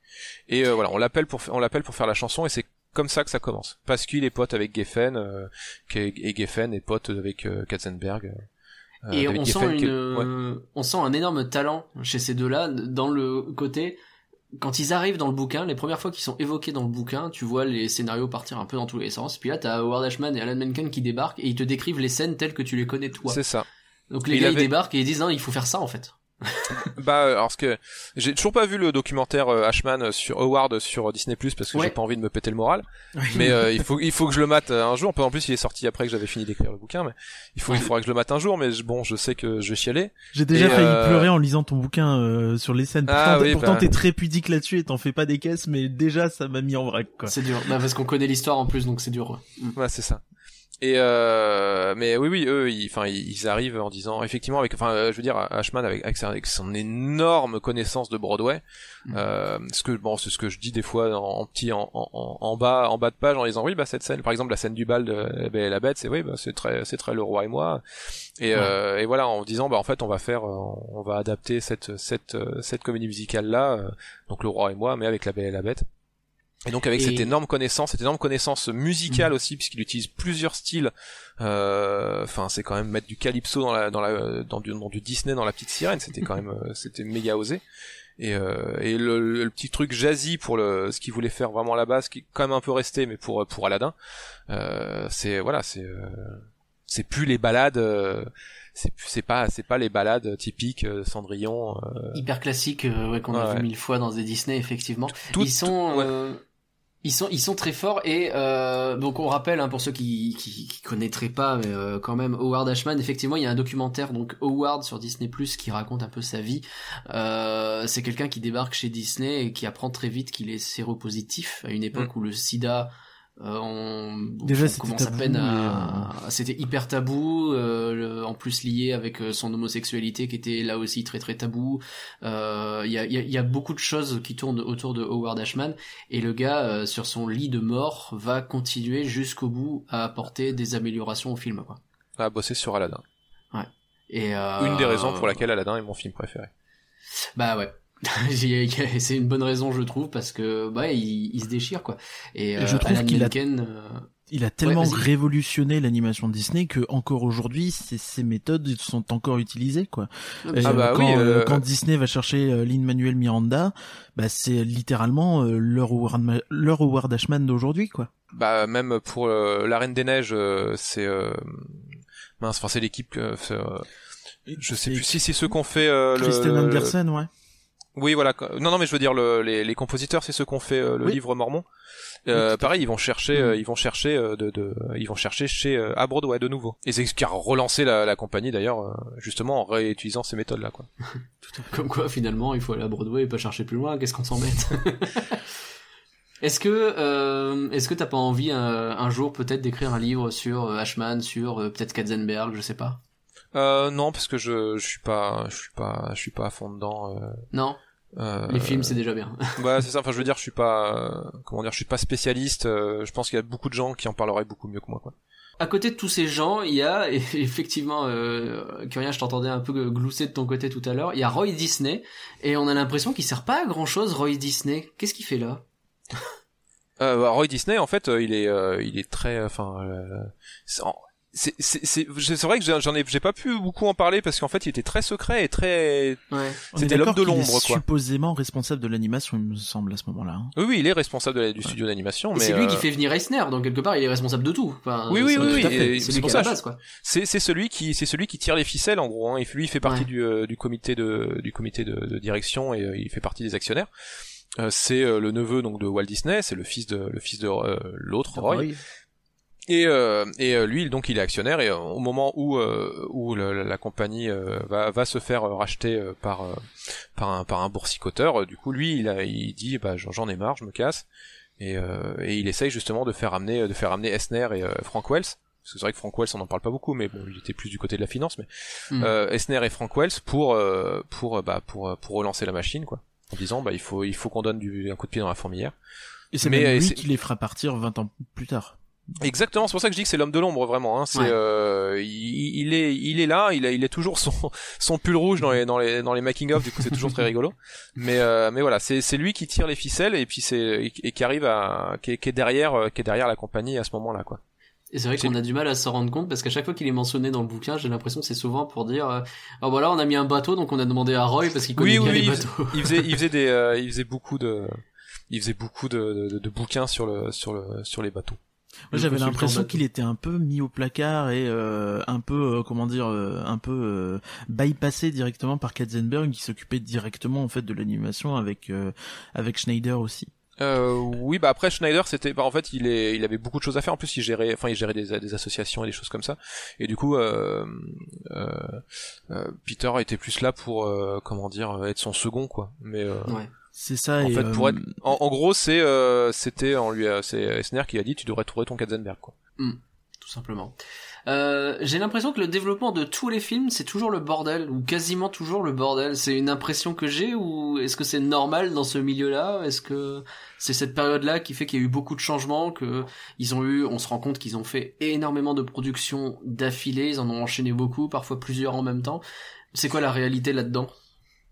Et voilà, on l'appelle pour on l'appelle pour faire la chanson et c'est comme ça que ça commence. Parce qu'il est pote avec Geffen, et Geffen est pote avec Katzenberg. Euh, et on sent une, on sent un énorme talent chez ces deux-là dans le côté quand ils arrivent dans le bouquin, les premières fois qu'ils sont évoqués dans le bouquin, tu vois les scénarios partir un peu dans tous les sens. Puis là, t'as Howard Ashman et Alan Menken qui débarquent et ils te décrivent les scènes telles que tu les connais toi. C'est ça. Donc les gars ils débarquent et ils disent non, il faut faire ça en fait. bah alors ce que j'ai toujours pas vu le documentaire euh, Ashman sur Howard sur Disney Plus parce que j'ai pas envie de me péter le moral. Mais euh, il faut il faut que je le mate un jour. En plus il est sorti après que j'avais fini d'écrire le bouquin mais il faut il faudra que je le mate un jour mais bon je sais que je vais chialer. J'ai déjà failli euh, pleurer en lisant ton bouquin sur les scènes. Pourtant, ah, pourtant bah. t'es très pudique là-dessus et t'en fais pas des caisses mais déjà ça m'a mis en vrac quoi. C'est dur. Bah, parce qu'on connaît l'histoire en plus donc c'est dur ouais c'est ça et euh, mais oui, oui, eux, ils, enfin, ils, arrivent en disant, effectivement, avec, enfin, euh, je veux dire, Ashman avec, avec, son énorme connaissance de Broadway, mm. euh, ce que, bon, c'est ce que je dis des fois en, petit, en, en, en, bas, en bas de page, en disant, oui, bah cette scène, par exemple, la scène du bal de la Bête, c'est oui, bah, c'est très, c'est très le roi et moi, et, euh, et voilà, en disant, bah en fait, on va faire, on va adapter cette, cette, cette comédie musicale là, donc le roi et moi, mais avec la Belle et la Bête. Et donc avec cette énorme connaissance, cette énorme connaissance musicale mm. aussi, puisqu'il utilise plusieurs styles. Euh, enfin, c'est quand même mettre du calypso dans la, dans la, dans du, dans du Disney, dans la petite sirène. C'était quand même, euh, c'était méga osé. Et, euh, et le, petit truc jazzy pour le, ce qu'il voulait faire vraiment à la base, qui est quand même un peu resté, mais pour pour Aladdin, euh, c'est voilà, c'est c'est plus les balades c'est c'est pas c'est pas les balades typiques Cendrillon hyper classiques ouais, qu'on a vu mille fois dans des Disney effectivement ils sont ils sont, ils sont très forts et euh, donc on rappelle hein, pour ceux qui, qui, qui connaîtraient pas mais euh, quand même Howard Ashman effectivement il y a un documentaire donc Howard sur Disney Plus qui raconte un peu sa vie euh, c'est quelqu'un qui débarque chez Disney et qui apprend très vite qu'il est séropositif à une époque mm. où le SIDA euh, on, Déjà, commence à peine à, euh, c'était hyper tabou, euh, en plus lié avec son homosexualité qui était là aussi très très tabou. Il y, a, y, a, beaucoup de choses qui tournent autour de Howard Ashman et le gars sur son lit de mort va continuer jusqu'au bout à apporter des améliorations au film. Quoi. À bosser sur Aladdin. Ouais. Et une des raisons pour laquelle Aladdin est mon film préféré. Bah ouais. c'est une bonne raison je trouve parce que bah il, il se déchire quoi. Et, je euh, trouve qu'il a euh, il a tellement révolutionné l'animation Disney que encore aujourd'hui ces, méthodes sont encore utilisées quoi. Ah bah quand, euh, quand, Disney va chercher Lin Manuel Miranda bah c'est littéralement leur Howard, leur Howard Ashman d'aujourd'hui quoi. Bah même pour la Reine des Neiges c'est mince enfin c'est l'équipe je sais plus. Si c'est ceux qu'on fait Kristen Anderson ouais oui, voilà. Non, non, mais je veux dire, le, les, les, compositeurs, c'est ceux qu'on fait euh, le livre Mormon. Euh, pareil, ils vont chercher, mm. euh, ils vont chercher de, de, ils vont chercher chez à Broadway de nouveau. Et c'est ce qui a relancé la, la compagnie d'ailleurs, justement en réutilisant ces méthodes-là, quoi. Comme quoi, finalement, il faut aller à Broadway et pas chercher plus loin. Qu'est-ce qu'on s'embête Est-ce que est-ce que t'as pas envie un, jour peut-être d'écrire un livre sur Ashman, sur peut-être Katzenberg, je sais pas? Euh, non, parce que je, je suis pas, je suis pas, je suis pas à fond dedans. Euh. Non. les films, c'est déjà bien. bah, c'est ça. Enfin, je veux dire, je suis pas, comment dire, je suis pas spécialiste. je pense qu'il y a beaucoup de gens qui en parleraient beaucoup mieux que moi, quoi à côté de tous ces gens, il y a effectivement, euh, Curien, je t'entendais un peu glousser de ton côté tout à l'heure. Il y a Roy Disney et on a l'impression qu'il sert pas à grand chose. Roy Disney, qu'est-ce qu'il fait là? Euh, bah, Roy Disney, en fait, euh, il est, euh, il est très, enfin, c'est c'est vrai que j'en ai j'ai pas pu beaucoup en parler parce qu'en fait il était très secret et très ouais. c'était l'homme de l'ombre quoi. supposément responsable de l'animation il me semble à ce moment-là hein. oui oui il est responsable du studio d'animation mais c'est lui qui euh, fait venir Eisner donc quelque part il est responsable de tout. Enfin, oui oui oui, oui c'est lui qui la base quoi. C'est c'est celui qui c'est celui qui tire les ficelles en gros hein. et lui il fait partie du, euh, du comité de du comité de, de direction et euh, il fait partie des actionnaires. C'est le neveu donc de Walt Disney c'est le fils de le fils de l'autre Roy et, euh, et euh, lui, donc, il est actionnaire et euh, au moment où où la compagnie va va se faire racheter par par un par un boursicoteur, du coup, lui, il a, il dit, bah, j'en ai marre, je me casse, et et il essaye justement de faire amener de faire amener Esner et Frank Wells. Parce que c'est vrai que Frank Wells, on n'en parle pas beaucoup, mais bon, il était plus du côté de la finance, mais mm. Esner et Frank Wells pour pour bah pour pour relancer la machine, quoi, en disant, bah, il faut il faut qu'on donne du, un coup de pied dans la fourmilière. Et c'est même lui qui les fera partir 20 ans plus tard. Exactement, c'est pour ça que je dis que c'est l'homme de l'ombre vraiment. Hein. C'est, euh, il, est, il est là, il a, il est toujours son, son pull rouge dans les, dans les, dans les making of. Du coup, c'est toujours très rigolo. Mais, euh, mais voilà, c'est, c'est lui qui tire les ficelles et puis c'est, et, qui arrive à, qui est, derrière, euh, qui est derrière la compagnie à ce moment-là, quoi. Et c'est vrai qu'on a du mal à s'en rendre compte parce qu'à chaque fois qu'il est mentionné dans le bouquin, j'ai l'impression que c'est souvent pour dire euh, oh voilà, on a mis un bateau donc on a demandé à Roy parce qu'il connaît bien les bateaux. Il faisait il faisait des euh, il faisait beaucoup de il faisait beaucoup de, de, de, bouquins sur le sur le sur les bateaux. Moi, j'avais l'impression qu'il était un peu mis au placard et euh, un peu euh, comment dire euh, un peu bypassé directement par Katzenberg qui s'occupait directement en fait de l'animation avec avec Schneider aussi. Euh, oui, bah après Schneider, c'était, bah en fait, il est, il avait beaucoup de choses à faire. En plus, il gérait, enfin, il gérait des, des associations et des choses comme ça. Et du coup, euh, euh, Peter était plus là pour, comment dire, être son second, quoi. Mais ouais. C'est ça. En fait, pour être, euh, en, gros, c'est, euh, c'était en lui, c'est Esner qui a dit, tu devrais trouver ton Katzenberg, quoi. Hmm, tout simplement. Euh, j'ai l'impression que le développement de tous les films, c'est toujours le bordel, ou quasiment toujours le bordel. C'est une impression que j'ai, ou est-ce que c'est normal dans ce milieu-là? Est-ce que c'est cette période-là qui fait qu'il y a eu beaucoup de changements, que ils ont eu, on se rend compte qu'ils ont fait énormément de productions d'affilée, ils en ont enchaîné beaucoup, parfois plusieurs en même temps? C'est quoi la réalité là-dedans?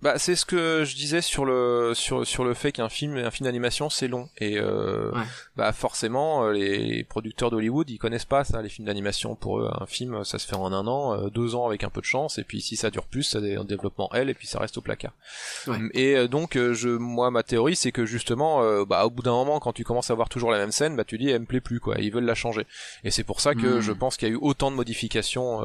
Bah c'est ce que je disais sur le sur sur le fait qu'un film un film d'animation c'est long. Et euh, bah forcément euh, les producteurs d'Hollywood ils connaissent pas ça les films d'animation. Pour eux un film ça se fait en un an euh, deux ans avec un peu de chance. Et puis si ça dure plus ça est en développement L et puis ça reste au placard. Et euh, donc je moi ma théorie c'est que justement bah au bout d'un moment quand tu commences à voir toujours la même scène bah tu dis elle me plaît plus quoi. Ils veulent la changer. Et c'est pour ça que hmm. je pense qu'il y a eu autant de modifications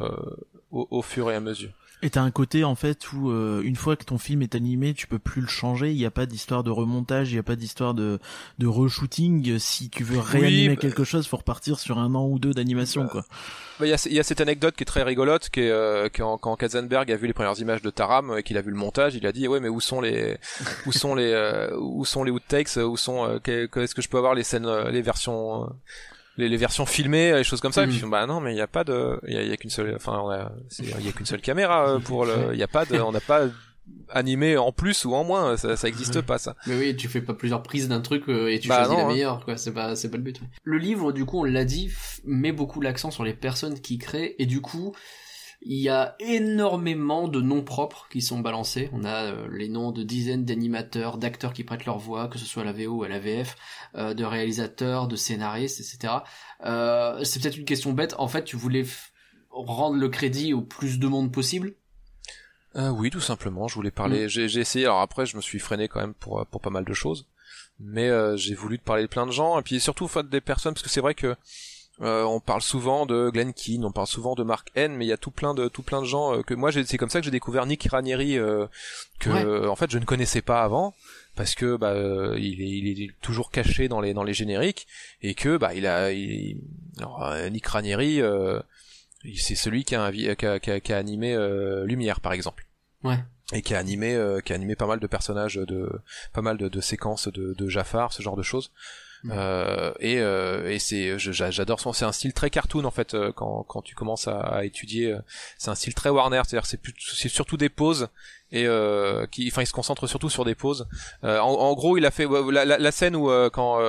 au, au fur et à mesure et t'as un côté en fait où euh, une fois que ton film est animé, tu peux plus le changer. Il n'y a pas d'histoire de remontage, il n'y a pas d'histoire de de re-shooting. Si tu veux réanimer bah, quelque chose, faut repartir sur un an ou deux d'animation, bah, quoi. Bah, il y, a, y a cette anecdote qui est très rigolote, qui est euh, quand, quand Katzenberg a vu les premières images de Taram et qu'il a vu le montage, il a dit ouais mais où sont les où sont les euh, où sont les outtakes, où sont qu'est-ce que je peux avoir les scènes, les versions les, les, versions filmées, les choses comme ça. Et puis mm. bah non, mais il y a pas de, il y a, y a qu'une seule, enfin, il y a qu'une seule caméra euh, pour le, il y a pas de, on n'a pas animé en plus ou en moins, ça, ça existe pas ça. Mais oui, tu fais pas plusieurs prises d'un truc euh, et tu bah choisis la hein. meilleure, quoi. C'est pas, c'est pas le but. Le livre, du coup, on l'a dit, met beaucoup l'accent sur les personnes qui créent et du coup, il y a énormément de noms propres qui sont balancés. On a euh, les noms de dizaines d'animateurs, d'acteurs qui prêtent leur voix, que ce soit à la VO ou à la VF, euh, de réalisateurs, de scénaristes, etc. Euh, c'est peut-être une question bête. En fait, tu voulais rendre le crédit au plus de monde possible? oui, tout simplement. Je voulais parler. Mm. J'ai essayé. Alors après, je me suis freiné quand même pour pour pas mal de choses, mais j'ai voulu te parler de plein de gens et puis surtout des personnes parce que c'est vrai que euh, on parle souvent de Glenn Keane, on parle souvent de Mark N, mais il y a tout plein de tout plein de gens euh, que moi c'est comme ça que j'ai découvert Nick Ranieri euh, que en fait je ne connaissais pas avant parce que bah il est, il est toujours caché dans les dans les génériques et que bah il a alors, Nick Ranieri c'est celui qui a, qui a, qui a, animé Lumière par exemple. Ouais. Et qui a animé qui a animé pas mal de personnages de pas mal de, de séquences de, de Jafar ce genre de choses Euh, et, euh, et c'est, j'adore son, c'est un style très cartoon en fait. Euh, quand, quand tu commences à, à étudier, euh, c'est un style très Warner, c'est-à-dire c'est, c'est surtout des poses et euh, qui, enfin, il se concentre surtout sur des poses. Euh, en, en, gros, il a fait la, la, la scène où quand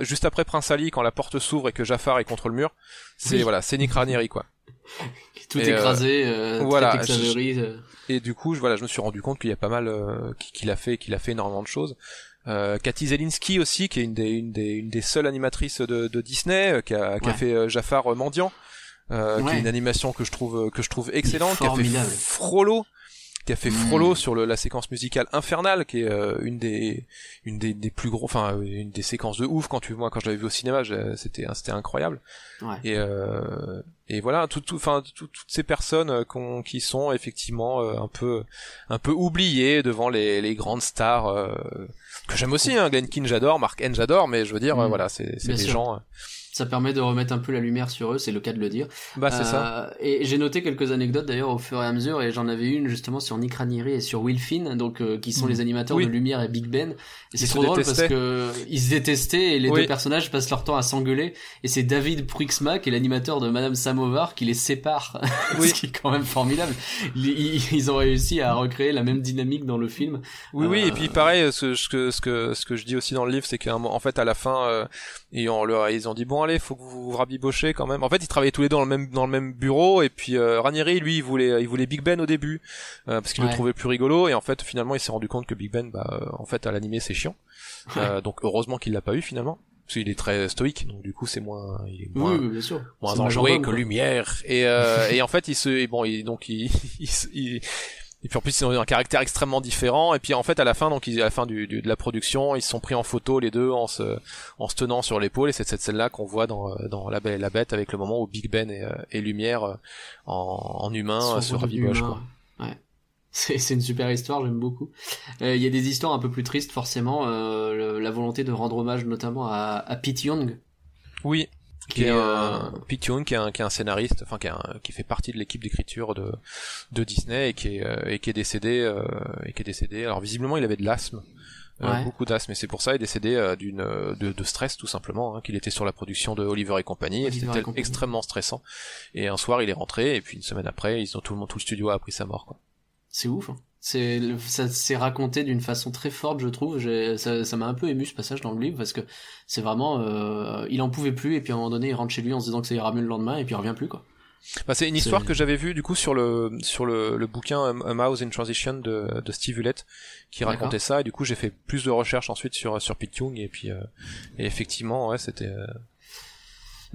juste après Prince Ali, quand la porte s'ouvre et que Jafar est contre le mur, c'est voilà, c'est Nick Ranieri quoi. Tout écrasé, voilà. et du coup, je, voilà, je me suis rendu compte qu'il y a pas mal qu'il a fait, qu'il a fait énormément de choses. Euh, Cathy Zelinski aussi, qui est une des, une des, une des seules animatrices de, de Disney, euh, qui a, qui a fait euh, Jafar Mendiant, euh, qui est une animation que je trouve que je trouve excellente, qui a fait Frollo, qui a fait mm. Frollo sur le, la séquence musicale infernale, qui est une des une des, des plus gros, enfin une des séquences de ouf quand tu moi quand je l'avais vu au cinéma, c'était c'était incroyable. Ouais. Et et voilà, tout, tout, enfin toutes ces personnes qui sont effectivement un peu un peu oubliées devant les, les grandes stars que j'aime aussi, hein, Glenn Keane j'adore, Mark N j'adore, mais je veux dire, mm. voilà, c'est des gens. Euh, ça permet de remettre un peu la lumière sur eux, c'est le cas de le dire. Bah c'est ça. Euh, et j'ai noté quelques anecdotes d'ailleurs au fur et à mesure, et j'en avais une justement sur Nick Ranieri et sur Will Finn, donc euh, qui sont mm. les animateurs de Lumière et Big Ben. Et c'est trop drôle parce que ils se détestaient et les deux personnages passent leur temps à s'engueuler. Et c'est David Pruiksma qui est l'animateur de Madame Samovar qui les sépare, oui. ce qui est quand même formidable. Ils, ont réussi à recréer la même dynamique dans le film. Oui, oui. Et puis pareil, ce, que ce que ce que je dis aussi dans le livre, c'est qu'en fait à la fin, euh, ils ont ils ont dit bon allez, faut que vous vous rabibochez quand même. En fait, ils travaillaient tous les deux dans le même dans le même bureau et puis euh, Ranieri, lui, il voulait il voulait Big Ben au début euh, parce qu'il le trouvait plus rigolo et en fait, finalement, il s'est rendu compte que Big Ben, bah, euh, en fait, à l'animé, c'est chiant. Euh, donc heureusement qu'il l'a pas eu finalement parce qu'il est très stoïque donc du coup c'est moins il est moins, oui, bien sûr. moins enjoué que lumière et et en fait il se bon il donc il, il, et puis en plus ils ont un caractère extrêmement différent et puis en fait à la fin donc ils, à la fin du, de la production ils se sont pris en photo les deux en se en se tenant sur l'épaule et c'est cette scène là qu'on voit dans dans la belle la bête avec le moment où Big Ben et, euh, et Lumière euh, en, en humain se rabibochent quoi. Ouais. C'est une super histoire, j'aime beaucoup. Euh, il y a des histoires un peu plus tristes forcément, la volonté de rendre hommage notamment à, à Pete Young. Oui, qui est un Pete Young qui est un, qui est un scénariste enfin qui, qui fait partie de l'équipe d'écriture de de Disney et qui est euh, et qui est décédé euh, et qui est décédé. Alors visiblement il avait de l'asthme euh, beaucoup d'asthme et c'est pour ça il est décédé d'une de, de, stress tout simplement hein, qu'il était sur la production de Oliver et compagnie. Et c'était extrêmement stressant. Et un soir il est rentré et puis une semaine après ils ont tout le monde tout le studio a appris sa mort quoi. C'est ouf hein. C'est ça s'est raconté d'une façon très forte, je trouve. Ça, ça m'a un peu ému ce passage dans le livre parce que c'est vraiment, euh, il en pouvait plus et puis à un moment donné, il rentre chez lui en se disant que ça ira mieux le lendemain et puis il revient plus quoi. Bah, c'est une histoire que j'avais vue du coup sur le sur le, le bouquin A Mouse in Transition de, de Steve Hewlett qui racontait ça et du coup j'ai fait plus de recherches ensuite sur sur Pete Young et puis euh, et effectivement ouais c'était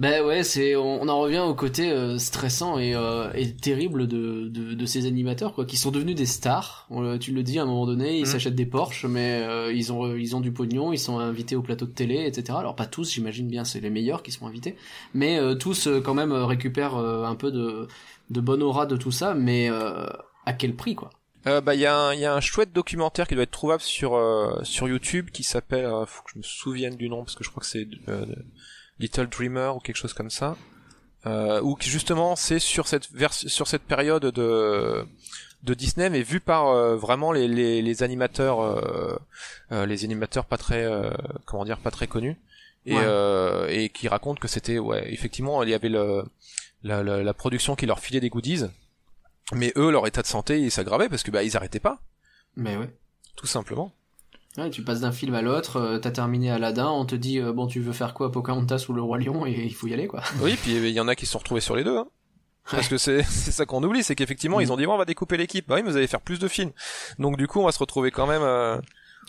euh, ben ouais, c'est on, en revient au côté euh, stressant et, euh, et terrible de, de, de, ces animateurs quoi, qui sont devenus des stars. tu le dis à un moment donné, ils mhm. s'achètent des Porsche, mais euh, ils ont ils ont du pognon, ils sont invités au plateau de télé, etc. Alors pas tous, j'imagine bien, c'est les meilleurs qui sont invités, mais tous quand même récupèrent un peu de de bonne aura de tout ça, mais à quel prix quoi? Euh, bah il y, a un, y a un chouette documentaire qui doit être trouvable sur sur YouTube qui s'appelle faut que je me souvienne du nom parce que je crois que c'est Little Dreamer ou quelque chose comme ça, euh, ou qui justement c'est sur cette sur cette période de de Disney mais vu par euh, vraiment les, les, les animateurs euh, euh les animateurs pas très comment dire pas très connus. Et et qui racontent que c'était ouais effectivement il y avait le la, la, la, production qui leur filait des goodies mais eux leur état de santé il s'aggravait parce que bah ils arrêtaient pas. Mais ouais. Tout simplement Ouais, tu passes d'un film à l'autre, euh, t'as terminé Aladdin, on te dit euh, bon tu veux faire quoi Pocahontas ou le roi lion et il faut y aller quoi. Oui, puis il y en a qui se sont retrouvés sur les deux. Hein. Parce que c'est c'est ça qu'on oublie, c'est qu'effectivement ils mm. ont dit bon on va découper l'équipe. Bah oui, mais vous allez faire plus de films. Donc du coup on va se retrouver quand même. Euh...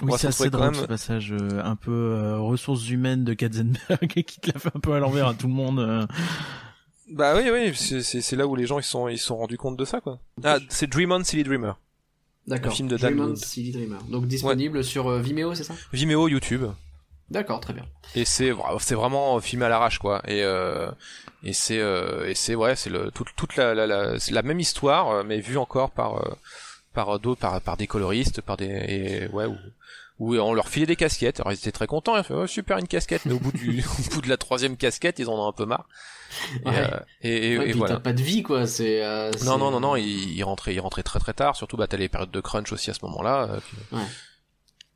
Oui, c'est assez drôle même... ce passage euh, un peu ressources humaines de Katzenberg qui te l'a fait un peu à l'envers à tout le monde. Bah oui oui, c'est là où les gens ils sont ils sont rendus compte de ça quoi. Ah c'est Dream On Silly Dreamer. D'accord. film de Dan Dreamer. Donc disponible sur euh, Vimeo, c'est ça? Vimeo, YouTube. D'accord, très bien. Et c'est c'est vraiment filmé à l'arrache quoi. Et euh, et c'est euh, et c'est ouais, c'est le toute toute la la, la, la même histoire euh, mais vue encore par euh, par d'autres par par des coloristes, par des et, ouais ou où on leur filait des casquettes. Alors ils étaient très contents, ils ont fait oh, super une casquette, mais au bout du au bout de la troisième casquette, ils en ont un peu marre. Et, ouais. euh, et, et, voilà. pas de vie quoi. C'est euh, non non non non, ils, ils rentraient ils rentraient très très tard. Surtout bah t'as les périodes de crunch aussi à ce moment-là. Euh, ouais.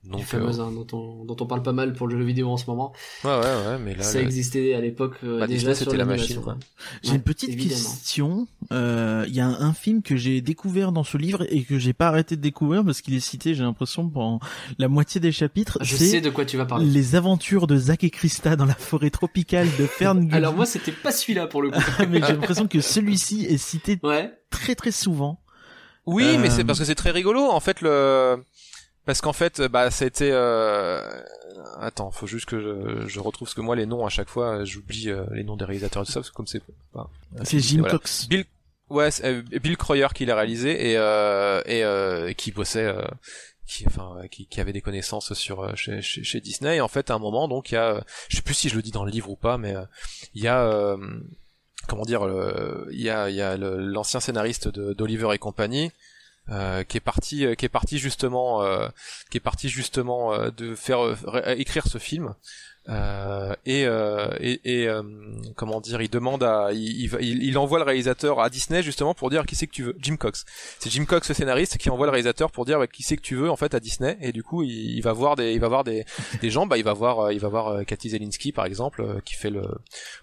Donc, fameuse, hein, dont, on, dont on parle pas mal pour le jeu vidéo en ce moment. Ouais, ouais, ouais, mais là. Ça existait à l'époque bah, déjà c'était la machine, quoi. J'ai une petite question. Il y a un, film que j'ai découvert dans ce livre et que j'ai pas arrêté de découvrir parce qu'il est cité, j'ai l'impression, pendant la moitié des chapitres. Je sais de quoi tu vas parler. Les aventures de Zack et Krista dans la forêt tropicale de Fern. Alors moi, c'était pas celui-là pour le coup. mais j'ai l'impression que celui-ci est cité très très souvent. Oui, mais c'est parce que c'est très rigolo. En fait, le parce qu'en fait, bah, ça a été. Euh... Attends, faut juste que je, je, retrouve ce que moi les noms à chaque fois, j'oublie euh, les noms des réalisateurs et tout ça parce que comme c'est. c'est Jim Cox. Bill. Ouais, euh, Bill Croyer qui l'a réalisé et euh, et euh, qui bossait. qui enfin qui, qui, avait des connaissances sur chez, chez, chez, Disney et en fait à un moment donc il y a je sais plus si je le dis dans le livre ou pas mais il y a comment dire il y a il y a l'ancien scénariste d'Oliver et compagnie euh, qui est parti euh, qui est parti justement euh, qui est parti justement de faire écrire ce film. Et, et, et comment dire, il demande à, il, il, il, envoie le réalisateur à Disney justement pour dire qui c'est que tu veux, Jim Cox. C'est Jim Cox le scénariste qui envoie le réalisateur pour dire qui c'est que tu veux en fait à Disney. Et du coup il, va voir des, il va voir des, des gens, bah il va voir, il va voir Cathy Zelinski par exemple qui fait le,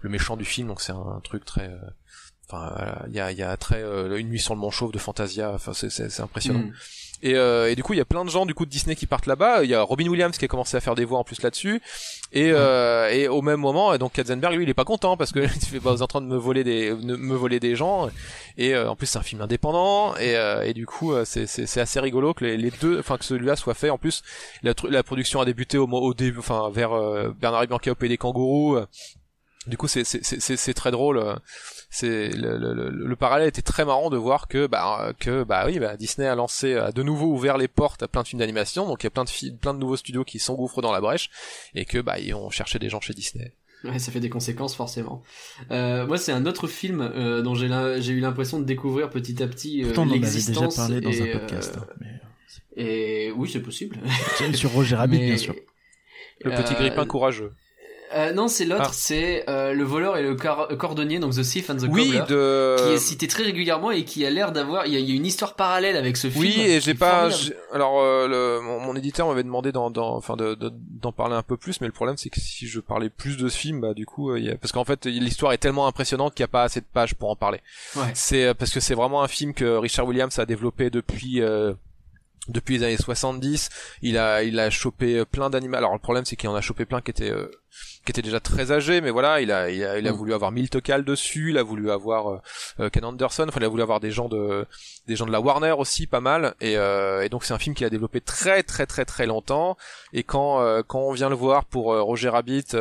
le méchant du film. Donc c'est un, truc très Enfin, il y a, y a très euh, une nuit sur le manchauve de Fantasia. Enfin, c'est impressionnant. Mm. Et, euh, et, du coup, il y a plein de gens du coup de Disney qui partent là-bas. Il y a Robin Williams qui a commencé à faire des voix en plus là-dessus. Et, euh, et au même moment, donc Katzenberg, lui, il est pas content parce que il fait pas en train de me voler des, me voler des gens. Et euh, en plus, c'est un film indépendant. Et, euh, et du coup, c'est assez rigolo que les, les deux, enfin que celui-là soit fait. En plus, la, la production a débuté au, au début, enfin vers Bernard et Bianca au pays des kangourous. Du coup, c'est c'est très drôle c'est le, le, le, parallèle était très marrant de voir que bah que bah oui bah Disney a lancé a de nouveau ouvert les portes à plein de films d'animation donc il y a plein de plein de nouveaux studios qui s'engouffrent dans la brèche et que bah ils ont cherché des gens chez Disney. Ouais, ça fait des conséquences forcément. Euh, moi, c'est un autre film euh, dont j'ai j'ai eu l'impression de découvrir petit à petit euh, l'existence. déjà parlé dans un podcast. Hein, mais... Et oui, c'est possible. sur Roger Rabbit, bien sûr. Le petit grippin courageux. Euh, non, c'est l'autre, ah. c'est euh, le voleur et le cordonnier, donc The Thief and the Cobbler, qui est cité très régulièrement et qui a l'air d'avoir, il y, a une histoire parallèle avec ce film. Oui, et j'ai pas, alors euh, le, mon, éditeur m'avait demandé d'en, enfin de, d'en parler un peu plus, mais le problème c'est que si je parlais plus de ce film, bah du coup, y a, parce qu'en fait l'histoire est tellement impressionnante qu'il n'y a pas assez de pages pour en parler. Ouais. C'est parce que c'est vraiment un film que Richard Williams a développé depuis depuis les années 70, il a il a chopé plein d'animaux. Alors le problème c'est qu'il en a chopé plein qui étaient qui était déjà très âgé, mais voilà, il a, il a, il a mm. voulu avoir Milt Kahl dessus, il a voulu avoir euh, euh, Ken Anderson, enfin il a voulu avoir des gens de, des gens de la Warner aussi, pas mal, et, euh, et donc c'est un film qu'il a développé très très très très longtemps, et quand euh, quand on vient le voir pour Roger Rabbit,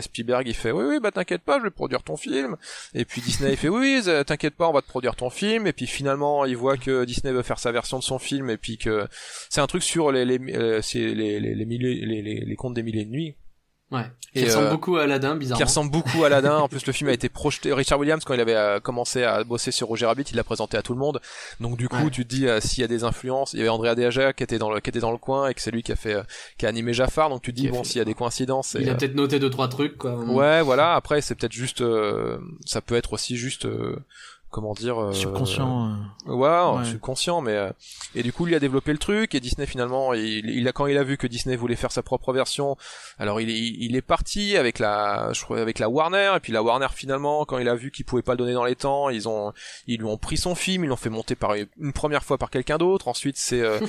Spielberg il fait oui oui bah t'inquiète pas, je vais produire ton film, et puis Disney il fait oui oui t'inquiète pas, on va te produire ton film, et puis finalement il voit que Disney veut faire sa version de son film, et puis que c'est un truc sur les les les les, les, les, les, les contes des milliers de nuits Ouais. Qui ressemble euh, beaucoup à Aladdin, bizarrement. Qui ressemble beaucoup à Aladdin. en plus, le film a été projeté. Richard Williams, quand il avait euh, commencé à bosser sur Roger Rabbit, il l'a présenté à tout le monde. Donc du coup, tu te dis euh, s'il y a des influences. Il y avait Andrea Deaja qui était dans le qui était dans le coin et que c'est lui qui a fait qui a animé Jafar. Donc tu te dis bon, s'il y a des coïncidences. Il a peut-être noté deux trois trucs quoi. Ouais, voilà. Après, c'est peut-être juste. ça peut être aussi juste comment dire euh, subconscient euh... ouais, subconscient mais euh, et du coup il a développé le truc et Disney finalement il, il, a quand il a vu que Disney voulait faire sa propre version alors il, il, est parti avec la je crois avec la Warner et puis la Warner finalement quand il a vu qu'il pouvait pas le donner dans les temps ils ont ils lui ont pris son film ils l'ont fait monter par une première fois par quelqu'un d'autre ensuite c'est euh,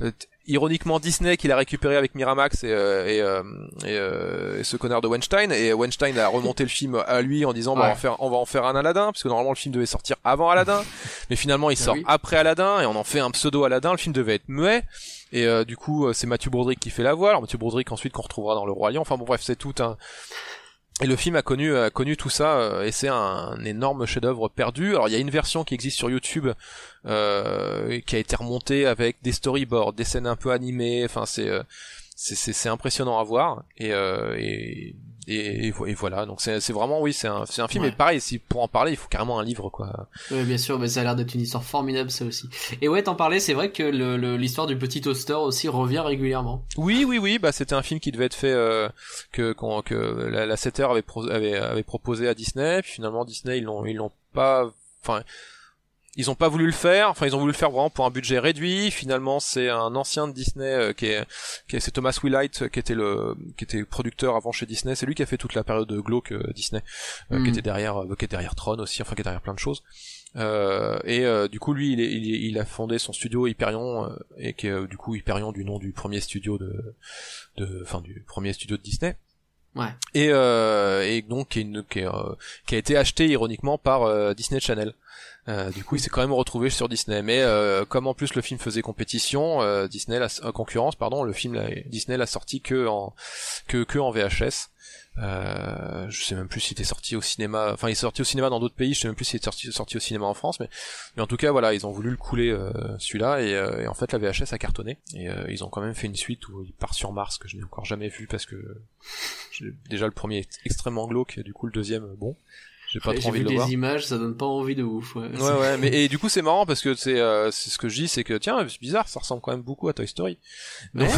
ironiquement Disney qui l'a récupéré avec Miramax et, euh, et, euh, euh, et, ce connard de Weinstein. Et Weinstein a remonté le film à lui en disant bah, on, va en faire, on va en faire un Aladdin parce que normalement le film devait sortir avant Aladdin. Mais finalement il ah sort après Aladdin et on en fait un pseudo Aladdin. Le film devait être muet. Et du coup c'est Matthew Broderick qui fait la voix. Alors Matthew Broderick ensuite qu'on retrouvera dans le Roi Lion. Enfin bon bref c'est tout un et le film a connu a connu tout ça euh, et c'est un, énorme chef-d'œuvre perdu. Alors il y a une version qui existe sur YouTube euh, qui a été remontée avec des storyboards, des scènes un peu animées. Enfin c'est euh, c'est impressionnant à voir euh, et, et, voilà donc c'est vraiment oui c'est un, un film et pareil si pour en parler il faut carrément un livre quoi. Oui bien sûr mais ça a l'air d'être une histoire formidable ça aussi. Et ouais t'en parlais c'est vrai que l'histoire du petit toaster aussi revient régulièrement. Oui oui oui bah c'était un film qui devait être fait euh, que que la, la 7 heures avait, avait, avait proposé à Disney puis finalement Disney ils l'ont ils l'ont pas enfin ils ont pas voulu le faire. Enfin, ils ont voulu le faire vraiment pour un budget réduit. Finalement, c'est un ancien de Disney euh, qui est, qui est c'est Thomas Willight qui était le, qui était producteur avant chez Disney. C'est lui qui a fait toute la période de glauque euh, Disney, euh, qui était derrière, qui est derrière Tron aussi, enfin qui est derrière plein de choses. et du coup, lui, il, est, il, a fondé son studio Hyperion et qui est du coup Hyperion du nom du premier studio de, de, enfin du premier studio de Disney. Ouais. Et, et donc qui, est qui, qui a été acheté ironiquement par Disney Channel. Euh, du coup, il s'est quand même retrouvé sur Disney. Mais euh, comme en plus le film faisait compétition, euh, Disney, la concurrence, pardon, le film Disney l'a sorti que en que que en VHS. Euh, je sais même plus s'il était sorti au cinéma. Enfin, il est sorti au cinéma dans d'autres pays. Je sais même plus s'il est sorti, sorti au cinéma en France. Mais, mais en tout cas, voilà, ils ont voulu le couler celui-là et, et, en fait, la VHS a cartonné. Et ils ont quand même fait une suite où il part sur Mars que je n'ai encore jamais vu parce que déjà le premier est extrêmement glauque. Et du coup, le deuxième, bon. J'ai pas trop envie de le voir. images, ça donne pas envie de ouf. Ouais, ouais, ouais mais et du coup c'est marrant parce que c'est euh, c'est ce que je dis, c'est que tiens, c'est bizarre, ça ressemble quand même beaucoup à Toy Story. Mais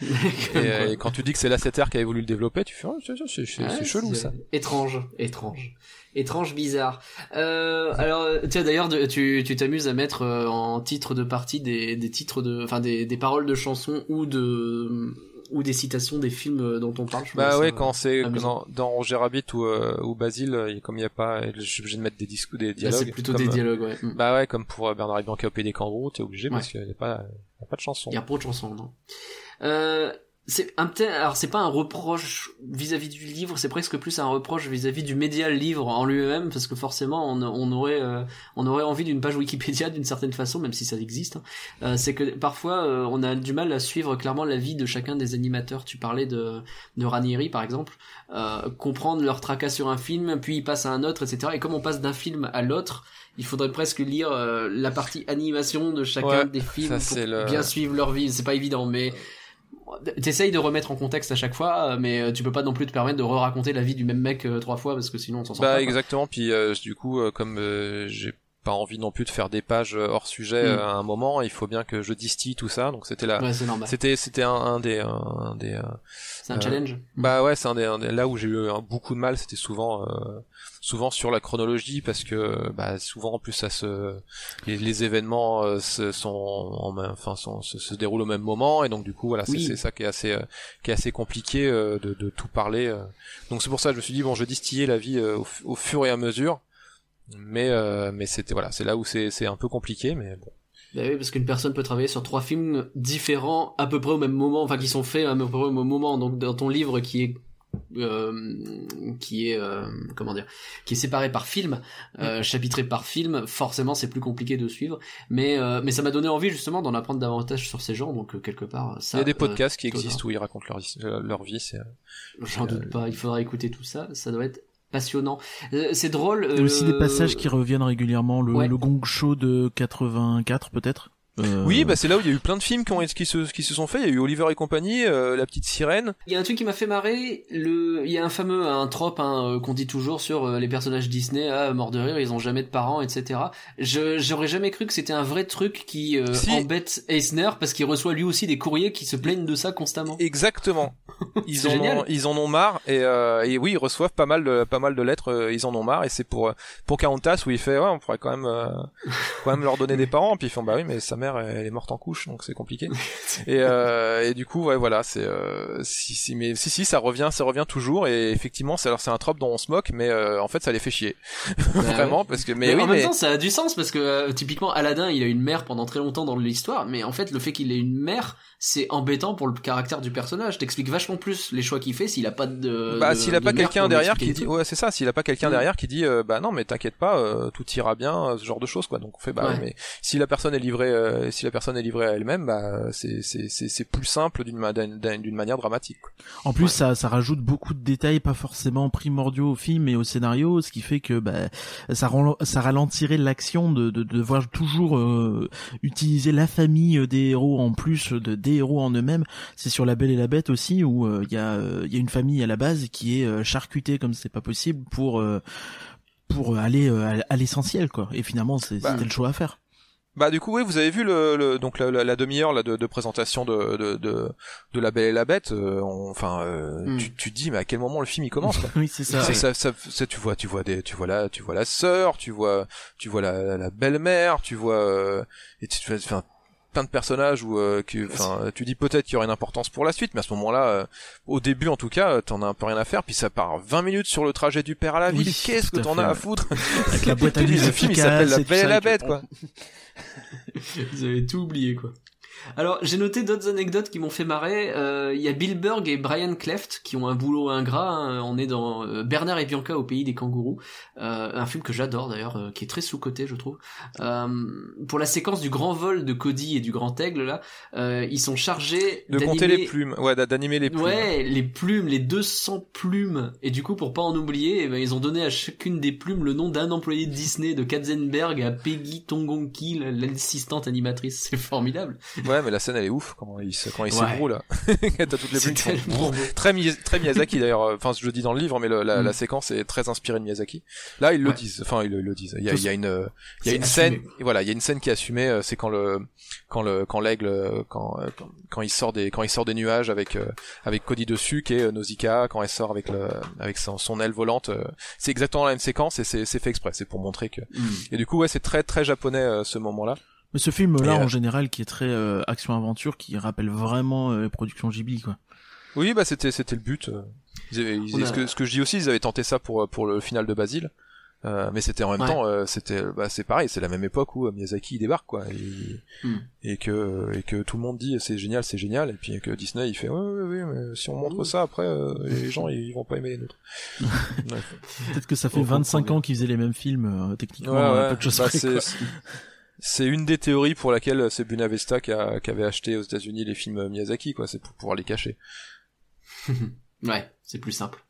et, quand tu dis que c'est Lasseter qui avait voulu le développer, tu fais oh, c'est c'est chelou ça. Étrange, étrange. Étrange, bizarre. Euh, alors, tiens, d'ailleurs, tu tu t'amuses à mettre euh, en titre de partie des, des titres de, enfin des, des paroles de chansons ou de ou des citations des films euh, dont on parle. Je bah ouais, quand c'est dans, dans, Roger Rabbit ou, euh, ou Basile, euh, comme il n'y a pas, je suis obligé de mettre des discours, des dialogues. c'est plutôt des dialogues, ouais. Mm. Bah ouais, comme pour Bernard Bianchi au Pays des Kangourous, t'es obligé parce qu'il n'y a pas, y a pas de chanson. Il y a pas de chanson, non. Euh, c'est un alors c'est pas un reproche vis-à-vis du livre c'est presque plus un reproche vis-à-vis du média livre en lui-même parce que forcément on, on aurait euh, on aurait envie d'une page Wikipédia d'une certaine façon même si ça existe hein. euh, c'est que parfois euh, on a du mal à suivre clairement la vie de chacun des animateurs. Tu parlais de de Ranieri par exemple. Comprendre leur tracas sur un film puis il passe à un autre etc et comme on passe d'un film à l'autre il faudrait presque lire la partie animation de chacun des films pour bien suivre leur vie. C'est pas évident mais t'essayes de remettre en contexte à chaque fois, mais euh, tu peux pas non plus te permettre de re-raconter la vie du même mec euh, trois fois parce que sinon on s'en sort bah, pas. exactement. Puis euh, du coup, comme j'ai pas envie non plus de faire des pages hors sujet mm. à un moment, il faut bien que je distille tout ça. Donc c'était là, c'était c'était un, des un des. c'est un challenge. Bah ouais, c'est un, un des, là où j'ai eu beaucoup de mal, c'était souvent souvent sur la chronologie parce que bah, souvent en plus ça se les, événements euh, se, sont en, enfin sont, se, se, déroulent au même moment et donc du coup voilà c'est ça qui est assez euh, qui est assez compliqué euh, de, de, tout parler donc c'est pour ça que je me suis dit bon je vais distiller la vie au, fur et à mesure mais mais c'était voilà c'est là où c'est c'est un peu compliqué mais bon. Bah oui, parce qu'une personne peut travailler sur trois films différents à peu près au même moment, enfin qui sont faits à peu près au même moment. Donc dans ton livre qui est euh, qui est euh, comment dire qui est séparé par film euh, chapitré par film forcément c'est plus compliqué de suivre. Mais euh, mais ça m'a donné envie justement d'en apprendre davantage sur ces gens. Donc quelque part ça il y a des podcasts qui existent où ils racontent leur, leur vie c'est j'en doute pas. Il faudra écouter tout ça. Ça doit être passionnant. c'est drôle. Il y a aussi des passages qui reviennent régulièrement. Le, le Gong Show de 84 peut-être. Euh, oui, bah c'est là où il y a eu plein de films qui, ont, qui, se, qui se sont faits. Il y a eu Oliver et compagnie, euh, La Petite Sirène. Il y a un truc qui m'a fait marrer. Le, il y a un fameux un trope hein, euh, qu'on dit toujours sur les personnages Disney, ah, mort de rire, ils ont jamais de parents, etc. Je j'aurais jamais cru que c'était un vrai truc qui embête Eisner parce qu'il reçoit lui aussi des courriers qui se plaignent de ça constamment. Exactement. Ils en ont, ils en ont marre et, et oui ils reçoivent pas mal de pas mal de lettres. ils en ont marre et c'est pour pour Carontas où il fait ouais on pourrait quand même quand même leur donner des parents puis ils font bah oui mais sa mère elle est morte en couche donc c'est compliqué. Et, euh, et du coup ouais voilà c'est euh, si, si mais si si ça revient ça revient toujours et effectivement c'est alors c'est un trope dont on se moque mais euh, en fait ça les fait chier. Bah vraiment parce que mais, oui, en même temps ça a du sens parce que typiquement Aladdin il a une mère pendant très longtemps dans l'histoire mais en fait le fait qu'il ait une mère c'est embêtant pour le caractère du personnage. T'expliques vachement plus les choix qu'il fait s'il a pas de. Bah s'il a pas quelqu'un derrière qui dit ouais c'est ça s'il a pas quelqu'un mm. derrière qui dit euh, bah non mais t'inquiète pas euh, tout ira bien ce genre de choses quoi donc on fait bah mais si la personne est livrée euh, si la personne est livrée à elle-même bah c'est c'est c'est plus simple d'une d'une manière dramatique. Quoi. En plus ça ça rajoute beaucoup de détails pas forcément primordiaux au film et au scénario ce qui fait que bah ça ça ralentirait l'action de de devoir toujours utiliser la famille des héros en plus de héros en eux-mêmes. C'est sur La Belle et la Bête aussi où euh, il y a euh, il y a une famille à la base qui est euh, charcutée comme c'est pas possible pour pour aller à, l'essentiel quoi. Et finalement c'est bah, c'était le choix à faire. Bah du coup oui vous avez vu le, le donc la, la, demi-heure là de, de présentation de, de, de de la Belle et la Bête euh, enfin euh, hmm. tu tu te dis mais à quel moment le film il commence quoi oui c'est ça. Ça, ça, ça, tu vois tu vois des tu vois la tu vois la sœur tu vois tu vois la, la, belle-mère tu vois euh, et tu enfin plein de personnages où euh, enfin tu dis peut-être qu'il y aurait une importance pour la suite mais à ce moment-là euh, au début en tout cas t'en as un peu rien à faire puis ça part 20 minutes sur le trajet du père à la ville. Qu'est-ce que t'en as à foutre avec la boîte à le film il s'appelle la belle et la bête quoi. Vous avez tout oublié, quoi. Alors, j'ai noté d'autres anecdotes qui m'ont fait marrer. Euh, il y a Bill Berg et Brian Cleft qui ont un boulot ingrat. Hein. On est dans euh, Bernard et Bianca au pays des kangourous, euh, un film que j'adore d'ailleurs, qui est très sous coté, je trouve. pour la séquence du grand vol de Cody et du grand aigle là, ils sont chargés de compter les plumes, ouais, d'animer les plumes. Ouais, les plumes, les 200 plumes. Et du coup, pour pas en oublier, eh ben, ils ont donné à chacune des plumes le nom d'un employé de Disney, de Katzenberg à Peggy Tongonki, l'assistante animatrice. C'est formidable. Ouais, mais la scène elle est ouf quand il quand il s'ébroue là. T'as toutes les très très Miyazaki d'ailleurs. Euh, enfin, je le dis dans le livre, mais la, la, mm. séquence est très inspirée de Miyazaki. Là, ils le disent. Enfin, ils le, disent. Il y a, il y a une il y a une scène. Voilà, il y a une scène qui est assumée. Euh, c'est quand le quand le quand l'aigle euh, quand, quand il sort des quand il sort des nuages avec avec Cody dessus qui est Nausicaa quand elle sort avec le avec son, son aile volante. C'est exactement la même séquence et c'est c'est fait exprès. C'est pour montrer que. Mm. Et du coup, ouais, c'est très très japonais ce moment-là. Mais ce film-là, en euh, général, qui est très euh, action-aventure, qui rappelle vraiment euh, les productions Ghibli, quoi. Oui, bah c'était c'était le but. ce, que, ce que je dis aussi, ils avaient tenté ça pour pour le final de Basile. Euh, mais c'était en même temps, euh, c'était, bah, c'est pareil, c'est la même époque où Miyazaki débarque quoi, et, hmm. et, que et que tout le monde dit c'est génial, c'est génial, et puis que Disney il fait ouais ouais ouais, mais si on montre ça après, les gens ils vont pas aimer les nôtres. Peut-être que ça fait 25 ans qu'ils faisaient les mêmes films, techniquement, ouais, peu de choses bah, c'est une des théories pour laquelle c'est Bunavesta qui, a, qui avait acheté aux États-Unis les films Miyazaki, quoi. C'est pour pouvoir les cacher. ouais, c'est plus simple.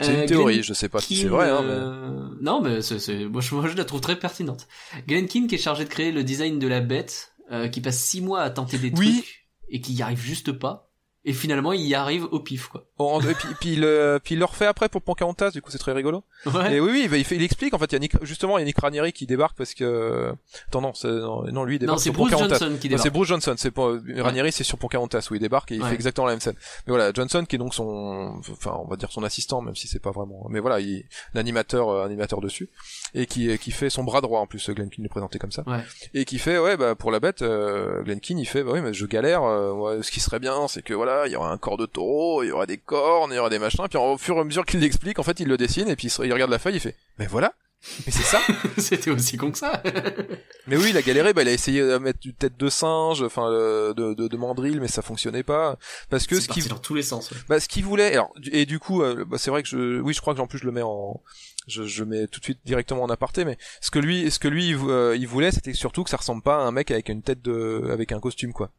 C'est une euh, théorie, je sais pas si c'est vrai. Hein, euh, Non, mais c'est, moi, je, je, la trouve très pertinente. Glenn Keane qui est chargé de créer le design de la bête, euh, qui passe six mois à tenter des trucs et qui y arrive juste pas et finalement il y arrive au pif quoi. Et puis, puis, il, puis il le refait après pour Pocahontas, du coup c'est très rigolo. Ouais. Et oui, oui, il, fait, il explique en fait, il y a Nick, justement il y a Nick Ranieri qui débarque parce que attends non, non, non, lui il débarque non, c'est Bruce Johnson qui débarque. C'est Bruce Johnson, c'est pas Ranieri c'est sur Pocahontas où il débarque et il fait exactement la même scène. Mais voilà, Johnson qui est donc son enfin on va dire son assistant même si c'est pas vraiment mais voilà, il l'animateur euh, animateur dessus et qui qui fait son bras droit en plus Glenn Keane le présenté comme ça. Ouais. Et qui fait ouais bah pour la bête euh, Glenn Keane il fait bah oui mais je galère euh, ce qui serait bien c'est que voilà, il y aura un corps de taureau, il y aura des cornes, il y aura des machins, puis au fur et à mesure qu'il l'explique, en fait, il le dessine, et puis il regarde la feuille, il fait, mais voilà, mais c'est ça C'était aussi con que ça Mais oui, il a galéré, bah, il a essayé de mettre une tête de singe, enfin de, de, de mandrill, mais ça fonctionnait pas. Parce que ce qui dans tous les sens. Bah, ce qu'il voulait, alors, et du coup, euh, bah, c'est vrai que je, oui, je crois que en plus je le mets en, je, je mets tout de suite directement en aparté, mais ce que lui, ce que lui, il, euh, il voulait, c'était surtout que ça ressemble pas à un mec avec une tête de, avec un costume, quoi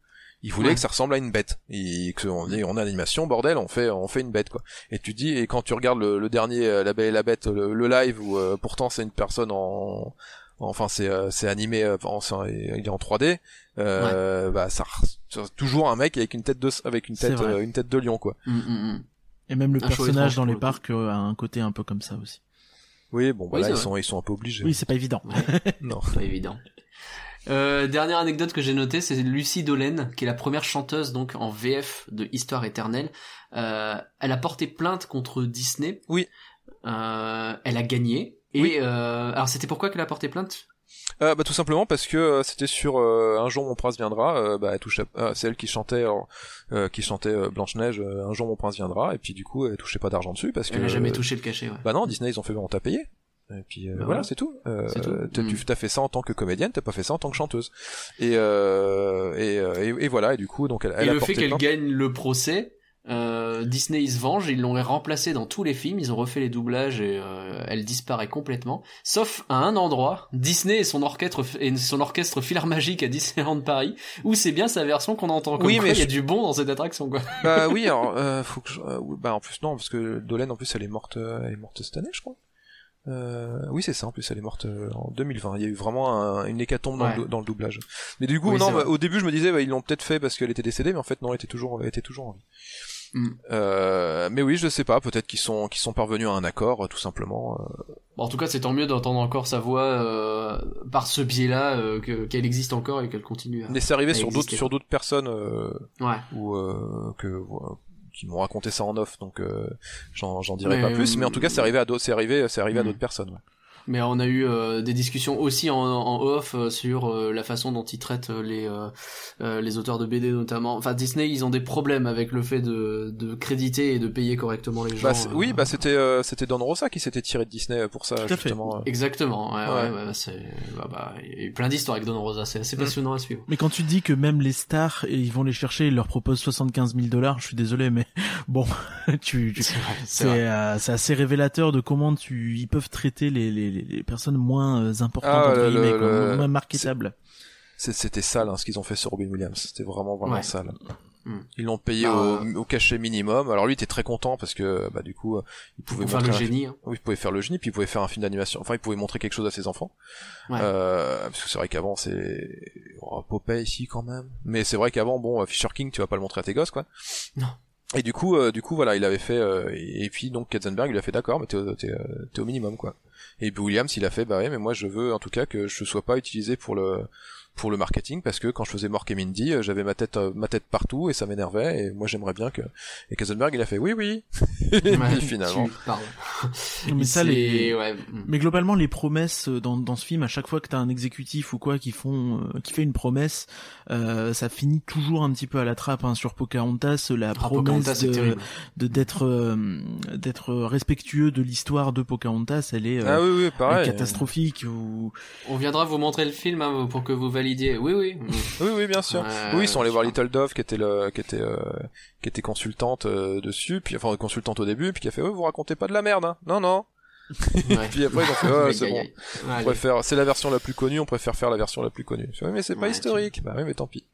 il voulait que ça ressemble à une bête. Et que on dit on a l'animation bordel on fait on fait une bête quoi. Et tu dis et quand tu regardes le, dernier euh, la belle et la bête le, live où euh, pourtant c'est une personne en enfin c'est euh, c'est animé enfin il est en 3D bah ça toujours un mec avec une tête de avec une tête une tête de lion quoi. Mm, mm, mm. et même le personnage dans les parcs a un côté un peu comme ça aussi. Oui bon voilà ils sont ils sont un peu obligés. Oui c'est pas évident. Non. Pas évident euh, dernière anecdote que j'ai notée, c'est Lucie Dolène, qui est la première chanteuse donc en VF de Histoire éternelle. Euh, elle a porté plainte contre Disney. Oui. Euh, elle a gagné. Et euh, alors c'était pourquoi qu'elle a porté plainte? Euh, bah tout simplement parce que euh, c'était sur un jour mon prince viendra bah elle touchait c'est elle qui chantait qui chantait Blanche Neige un jour mon prince viendra et puis du coup elle touchait pas d'argent dessus parce que elle a jamais touché le cachet ouais. bah non Disney ils ont fait bon t'as payé et puis euh, bah voilà, c'est tout. Euh, Tu mm. as fait ça en tant que comédienne, t'as pas fait ça en tant que chanteuse. Et euh, et, euh, et, voilà, et du coup, donc elle, elle et le fait qu'elle gagne le procès, euh, Disney ils se venge, ils l'ont remplacé dans tous les films, ils ont refait les doublages et euh, elle disparaît complètement. Sauf à un endroit, Disney et son orchestre et son orchestre Philharmagique à Disneyland Paris, où c'est bien sa version qu'on entend. Comme oui, mais il y a du bon dans cette attraction quoi. Bah oui, alors faut que je... bah en plus non parce que Dolène en plus elle est morte, elle est morte cette année je crois. Euh, oui, c'est ça. En plus, elle est morte euh, en 2020. Il y a eu vraiment une hécatombe dans, le, dans, le, doublage. Mais du coup, non. Bah, au début, je me disais, bah, ils l'ont peut-être fait parce qu'elle était décédée, mais en fait, non, elle était toujours, elle était toujours en vie. Mm. Euh, mais oui, je sais pas. Peut-être qu'ils sont qu'ils sont parvenus à un accord, tout simplement. Euh. En tout cas, c'est tant mieux d'entendre encore sa voix euh, par ce biais-là, euh, qu'elle existe encore et qu'elle continue. À, mais c'est arrivé sur d'autres sur d'autres personnes. ouais. Ou que qui m'ont raconté ça en off, donc j'en j'en dirai pas plus. Mais en tout cas, c'est arrivé à d'autres c'est arrivé c'est arrivé à mm. d'autres personnes. Ouais mais on a eu euh, des discussions aussi en, en off euh, sur euh, la façon dont ils traitent les les auteurs de BD notamment. Enfin Disney, ils ont des problèmes avec le fait de, de créditer et de payer correctement les gens. Bah, oui, bah c'était c'était Don Rosa qui s'était tiré de Disney pour ça justement. Exactement. Ouais, ouais. ouais, c'est bah, bah, il y a eu plein d'histoires avec Don Rosa, c'est assez mm. passionnant à suivre. Mais quand tu dis que même les stars ils vont les chercher, ils leur proposent 75 000 dollars, je suis désolé, mais bon, tu, tu c'est assez révélateur de comment tu ils peuvent traiter les, les les, personnes moins euh, importantes ah, entre guillemets, moins marketables. C'était sale hein, ce qu'ils ont fait sur Robin Williams. C'était vraiment vraiment sale. Hmm. Ils l'ont payé bah, au, cachet minimum. Alors lui était très content parce que bah du coup il pouvait faire le génie. Hein. Oui, il pouvait faire le génie puis il pouvait faire un film d'animation. Enfin il pouvait montrer quelque chose à ses enfants. Euh, parce que c'est vrai qu'avant c'est oh, Popeye ici quand même. Mais c'est vrai qu'avant bon Fisher King tu vas pas le montrer à tes gosses quoi. Non. Et du coup, euh, du coup, voilà, il avait fait, euh, et puis donc Katzenberg, il a fait d'accord, mais t'es, t'es, t'es au minimum, quoi. Et Williams, il a fait, bah ouais, mais moi je veux en tout cas que je sois pas utilisé pour le pour le marketing parce que quand je faisais Mork et Mindy, euh, j'avais ma tête euh, ma tête partout et ça m'énervait et moi j'aimerais bien que et Kazenberg il a fait oui oui ouais, finalement mais ça les ouais. mais globalement les promesses euh, dans dans ce film à chaque fois que t'as un exécutif ou quoi qui font qui fait une promesse euh, ça finit toujours un petit peu à la trappe hein. sur Pocahontas la ah, promesse de d'être d'être respectueux de l'histoire de Pocahontas elle est, ah, oui, oui, pareil. catastrophique ou on viendra vous montrer le film hein, pour que vous validiez oui, oui. oui, oui, bien sûr. oui, ils sont allés voir Little Dove, qui était le, qui était, euh, qui était consultante euh, dessus, puis enfin consultante au début, puis qui a fait, oh, vous racontez pas de la merde, hein. Non, non. Puis après ils ont fait oh, c'est bon. on préfère c'est la version la plus connue on préfère faire la version la plus connue. Mais c'est pas historique. bah oui mais tant pis.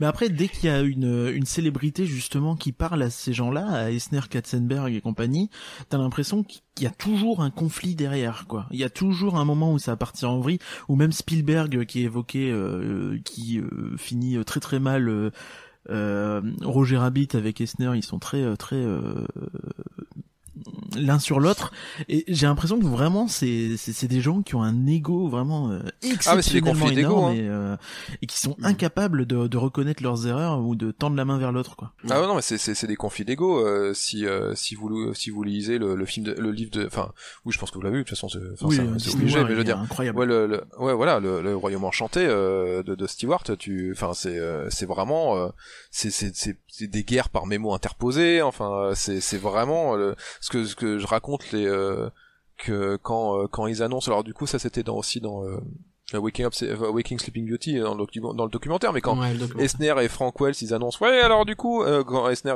Mais après dès qu'il y a une une célébrité justement qui parle à ces gens-là à Esner Katzenberg et compagnie t'as l'impression qu'il y a toujours un conflit derrière quoi. Il y a toujours un moment où ça va partir en vrille ou même Spielberg qui est évoqué euh, qui euh, finit très très mal euh, Roger Rabbit avec Esner ils sont très très l'un sur l'autre et j'ai l'impression que vraiment c'est c'est des gens qui ont un ego vraiment euh, exceptionnellement ah, énorme hein. et, euh, et qui sont incapables de, de reconnaître leurs erreurs ou de tendre la main vers l'autre quoi. Ah non mais c'est c'est des conflits d'ego euh, si euh, si vous si vous lisez le, le film de, le livre de enfin oui je pense que vous l'avez vu de toute façon c'est oui, obligé mais je veux dire incroyable. ouais le, ouais voilà le, le royaume enchanté de, de Stewart tu enfin c'est c'est vraiment c'est c'est c'est des guerres par mémo interposés enfin c'est c'est vraiment ce que ce que je raconte les euh, que quand euh, quand ils annoncent alors du coup ça c'était dans aussi dans euh, Waking Up, Waking Sleeping Beauty dans le, dans le documentaire, mais quand Esner et Frank Wells ils annoncent, ouais, alors du coup, quand Esner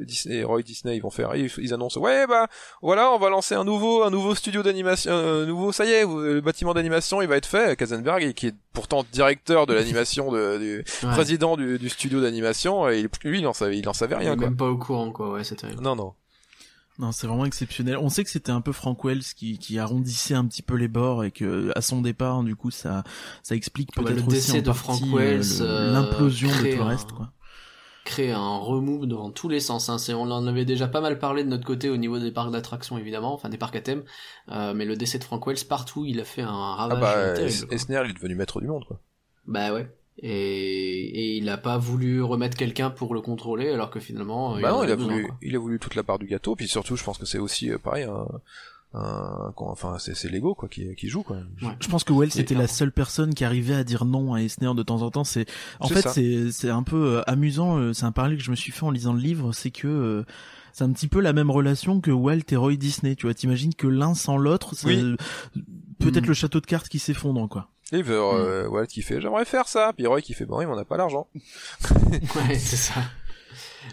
et, Disney, Roy Disney ils vont faire, ils, annoncent, ouais, bah voilà, on va lancer un nouveau, un nouveau studio d'animation, un nouveau, ça y est, le bâtiment d'animation il va être fait. Kazenberg, qui est pourtant directeur de l'animation, du président du, du studio d'animation, et lui il en savait, il en savait rien. Il quoi. même pas au courant quoi, ouais, c'était. Non non. Non, c'est vraiment exceptionnel. On sait que c'était un peu Frank Wells qui, qui arrondissait un petit peu les bords et que à son départ, du coup, ça ça explique ah peut-être aussi en de Frank euh, Wells, euh, l'implosion de tout le reste, quoi. Créer un remove dans tous les sens. Hein. On en avait déjà pas mal parlé de notre côté au niveau des parcs d'attractions, évidemment, enfin des parcs à thème. Euh, mais le décès de Frank Wells partout, il a fait un ravage. Ah bah, Esner, il est devenu maître du monde, quoi. Bah ouais et, et il a pas voulu remettre quelqu'un pour le contrôler alors que finalement bah il non il a voulu il a voulu toute la part du gâteau puis surtout je pense que c'est aussi euh, pareil un, un, enfin c'est c'est l'ego quoi qui qui joue quoi. Je pense que Wells c'était la seule personne qui arrivait à dire non à Esner de temps en temps. C'est en fait c'est c'est un peu euh, amusant euh, c'est un parallèle que je me suis fait en lisant le livre c'est que c'est un petit peu la même relation que Walt et Roy Disney tu vois. T'imagines que l'un sans l'autre peut-être mm. le château de cartes qui s'effondre quoi et euh, mm. qui fait j'aimerais faire ça, puis Roy qui fait bon, il m'en a pas l'argent. ouais, c'est ça.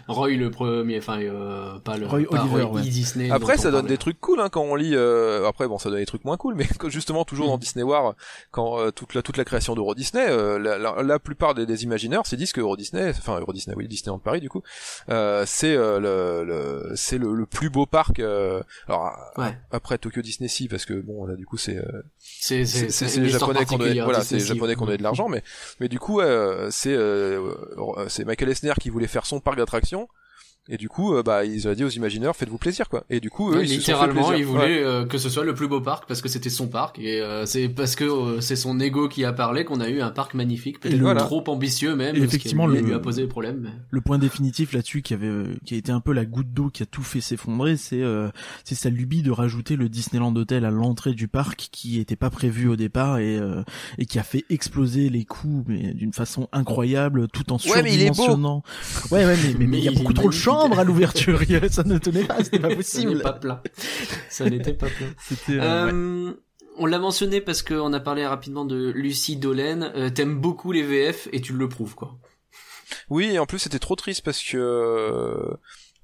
Roy le premier, enfin euh, pas le Roy Oliver, Disney. Après ça donne des trucs cool hein, quand on lit. Euh, après bon ça donne des trucs moins cool, mais justement toujours dans mm. Disney War, quand euh, toute la toute la création d'Euro Disney, euh, la, la, la, plupart des, des imagineurs se disent que Euro Disney, enfin Euro Disney, oui Disneyland Paris du coup, c'est le, le c'est le, le, plus beau parc. alors après Tokyo Disney si parce que bon là du coup c'est c'est c'est les japonais qu'on donne voilà c'est les japonais qu'on donné de l'argent, mais mais du coup c'est c'est Michael Esner qui voulait faire son parc d'attractions satisfaction et du coup, euh, bah, ils ont dit aux imagineurs, faites-vous plaisir, quoi. Et du coup, eux, ils littéralement, ils voulaient euh, que ce soit le plus beau parc parce que c'était son parc et euh, c'est parce que c'est son ego qui a parlé qu'on a eu un parc magnifique, peut-être trop ambitieux même. effectivement, le, lui a posé problème. Le point définitif là-dessus qui avait, qui a été un peu la goutte d'eau qui a tout fait s'effondrer, c'est c'est sa lubie de rajouter le Disneyland Hotel à l'entrée du parc qui était pas prévu au départ et et qui a fait exploser les coûts mais d'une façon incroyable tout en surdimensionnant. Ouais, ouais, mais mais il y a beaucoup trop de champs à l'ouverture. ça ne tenait pas, c'était pas possible. pas plein. Ça n'était pas plein. C'était. Euh, euh On l'a mentionné parce qu'on a parlé rapidement de Lucie Dolène. Euh, T'aimes beaucoup les VF et tu le prouves quoi. Oui, et en plus c'était trop triste parce que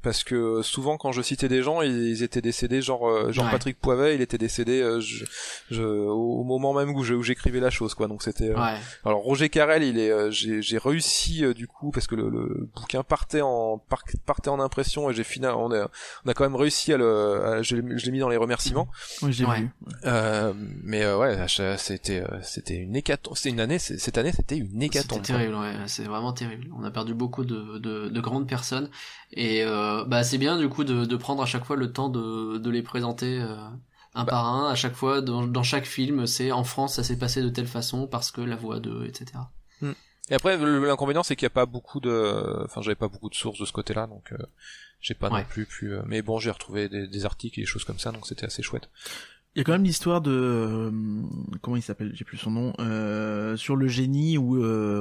parce que souvent quand je citais des gens ils, étaient décédés genre euh, Jean Patrick Poivet il était décédé euh, je, je, au moment même où j'écrivais la chose quoi. Donc c'était euh, alors Roger Carrel il est j'ai réussi du coup parce que le, le, bouquin partait en partait en impression et j'ai fini on a on a quand même réussi à le je l'ai mis dans les remerciements. Oui j'ai vu. Mais ouais c'était c'était une hécatombe. C'est une année cette année c'était une hécatombe c'était terrible ouais c'est vraiment terrible. On a perdu beaucoup de de, de grandes personnes et euh, bah c'est bien du coup de, de, prendre à chaque fois le temps de, de les présenter euh, un bah. par un. À chaque fois, dans, dans chaque film, c'est en France ça s'est passé de telle façon parce que la voix de, etc. Hmm. Et après, l'inconvénient c'est qu'il n'y a pas beaucoup de, enfin j'avais pas beaucoup de sources de ce côté-là, donc euh, j'ai pas non plus pu. mais bon, j'ai retrouvé des, des, articles et des choses comme ça, donc c'était assez chouette. Il y a quand même l'histoire de comment il s'appelle, j'ai plus son nom, euh, sur le génie ou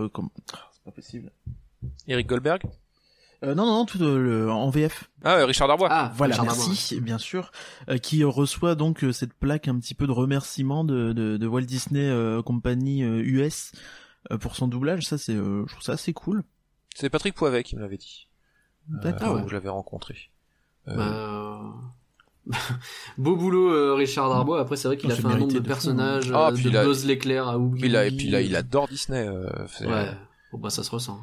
comme... c'est pas possible. Eric Goldberg? Euh, non, non, tout euh, en VF. Ah, Richard Darbois. Ah, voilà, merci, bien sûr, euh, qui reçoit donc cette plaque un petit peu de remerciement de, de, de Walt Disney Company US pour son doublage. Ça, c'est, je trouve ça assez cool. C'est Patrick Poivet qui me l'avait dit. D'accord. où je l'avais rencontré. Bah... Beau boulot Richard Darbois. Après c'est vrai qu'il a fait un nombre de personnages, ah, de Buzz l'éclair à Oogie. et puis là il adore Disney. ouais. Bon bah ça se ressent.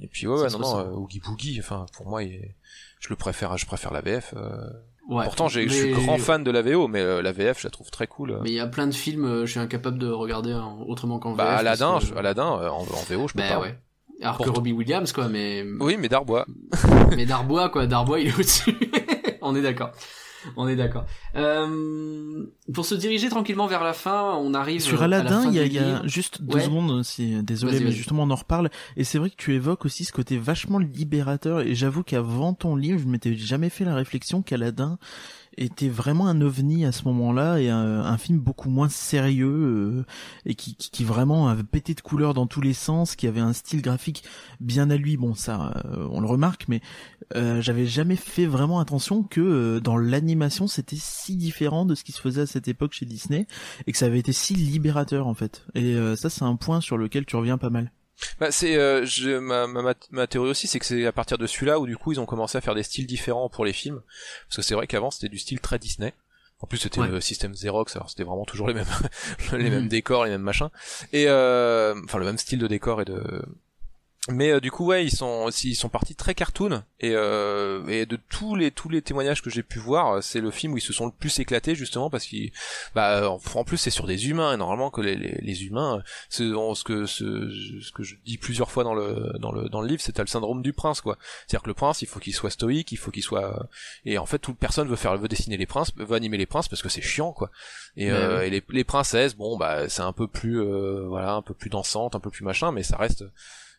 Et puis ouais, ouais non, non, euh, Oogie Boogie, enfin pour moi, je le préfère, je préfère la VF. Euh... Ouais, Pourtant, je suis grand fan de la VO, mais euh, la VF, je la trouve très cool. Mais il y a plein de films, euh, je suis incapable de regarder autrement qu'en VF. Bah Aladdin, Aladdin en, VO, je peux bah, pas. Ouais. Alors que Robbie Williams, quoi, mais. Oui, mais Darbois. mais Darbois, quoi, Darbois, il est au-dessus. On est d'accord. on est d'accord. Euh, pour se diriger tranquillement vers la fin, on arrive sur Aladdin. Il y, a, juste deux secondes. C'est désolé, mais justement on en reparle. Et c'est vrai que tu évoques aussi ce côté vachement libérateur. Et j'avoue qu'avant ton livre, je m'étais jamais fait la réflexion qu'Aladdin était vraiment un ovni à ce moment-là et un, film beaucoup moins sérieux euh, et qui, qui, vraiment avait pété de couleurs dans tous les sens, qui avait un style graphique bien à lui. Bon, ça, euh, on le remarque, mais euh, j'avais jamais fait vraiment attention que dans l'animation c'était si différent de ce qui se faisait à cette époque chez Disney et que ça avait été si libérateur en fait. Et ça, c'est un point sur lequel tu reviens pas mal. Bah c'est euh, je, ma, ma, ma, théorie aussi c'est que c'est à partir de celui-là où du coup ils ont commencé à faire des styles différents pour les films parce que c'est vrai qu'avant c'était du style très Disney. En plus c'était le système Xerox alors c'était vraiment toujours les mêmes les mêmes mhm. décors les mêmes machins et euh, enfin le même style de décor et de mais euh, du coup ouais ils sont ils sont partis très cartoon. Et euh, et de tous les tous les témoignages que j'ai pu voir c'est le film où ils se sont le plus éclatés justement parce qu'ils bah en, plus c'est sur des humains. Et normalement que les, les, les humains ce, ce que ce, ce que je dis plusieurs fois dans le dans le dans le livre c'est le syndrome du prince quoi. C'est-à-dire que le prince il faut qu'il soit stoïque il faut qu'il soit et en fait toute personne veut faire veut dessiner les princes veut animer les princes parce que c'est chiant quoi. Et, euh, et les, les princesses bon bah c'est un peu plus euh, voilà un peu plus dansante un peu plus machin mais ça reste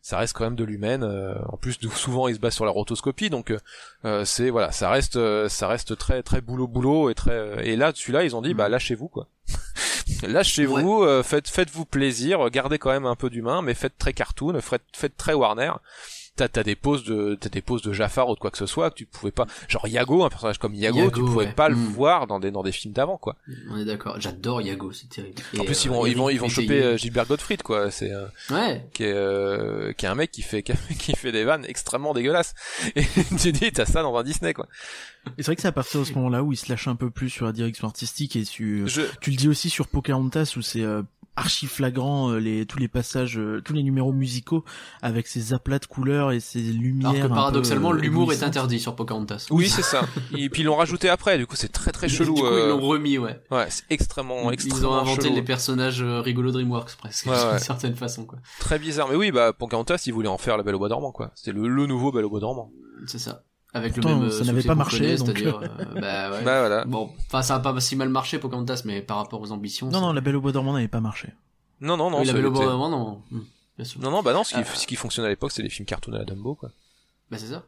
ça reste quand même de l'humaine. Euh, en plus, souvent, il se base sur la rotoscopie, donc euh, euh, c'est voilà, ça reste, ça reste très très boulot boulot et très. Et là, celui-là, ils ont dit, bah lâchez-vous quoi. lâchez-vous, faites faites-vous plaisir, gardez quand même un peu d'humain, mais faites très cartoon, faites, faites très Warner t'as as des poses de t'as des poses de Jafar ou de quoi que ce soit que tu pouvais pas genre Yago un personnage comme Yago, tu pouvais pas le mm. voir dans des dans des films d'avant quoi. On est d'accord. J'adore Yago c'est terrible. En plus ils vont ils vont ils vont choper euh, Gilbert Gottfried quoi. C'est euh, ouais. qui est euh, qui est un mec qui fait qui fait des vannes extrêmement dégueulasses. Et tu dis t'as ça dans un Disney quoi. Et c'est vrai que c'est à partir de ce moment-là où il se lâche un peu plus sur la direction artistique et tu tu le dis aussi sur Pocahontas où c'est archi flagrant euh, les tous les passages euh, tous les numéros musicaux avec ses aplats de couleurs et ses lumières alors que paradoxalement euh, l'humour est interdit sur Pocahontas. Oui c'est ça. Et puis ils l'ont rajouté après. Du coup c'est très très chelou du coup, ils l'ont remis ouais. ouais c'est extrêmement extrêmement ils ont inventé les personnages rigolos DreamWorks presque d'une certaine façon quoi. Très bizarre. Mais oui bah Pocahontas ils voulaient en faire la Belle au bois dormant quoi. C'était le, le nouveau Belle au bois dormant. C'est ça avec le même ça n'avait pas marché donc euh, bah, ouais. bah, voilà. Bon enfin ça a pas si mal marché Pocahontas mais par rapport aux ambitions non non la Belle au bois dormant n'avait pas marché. Non non non la Belle au bois dormant non. Hmm, Bien sûr. non non bah non ce qui, ce qui fonctionnait à l'époque c'est les films cartoon à la Dumbo quoi. Bah c'est ça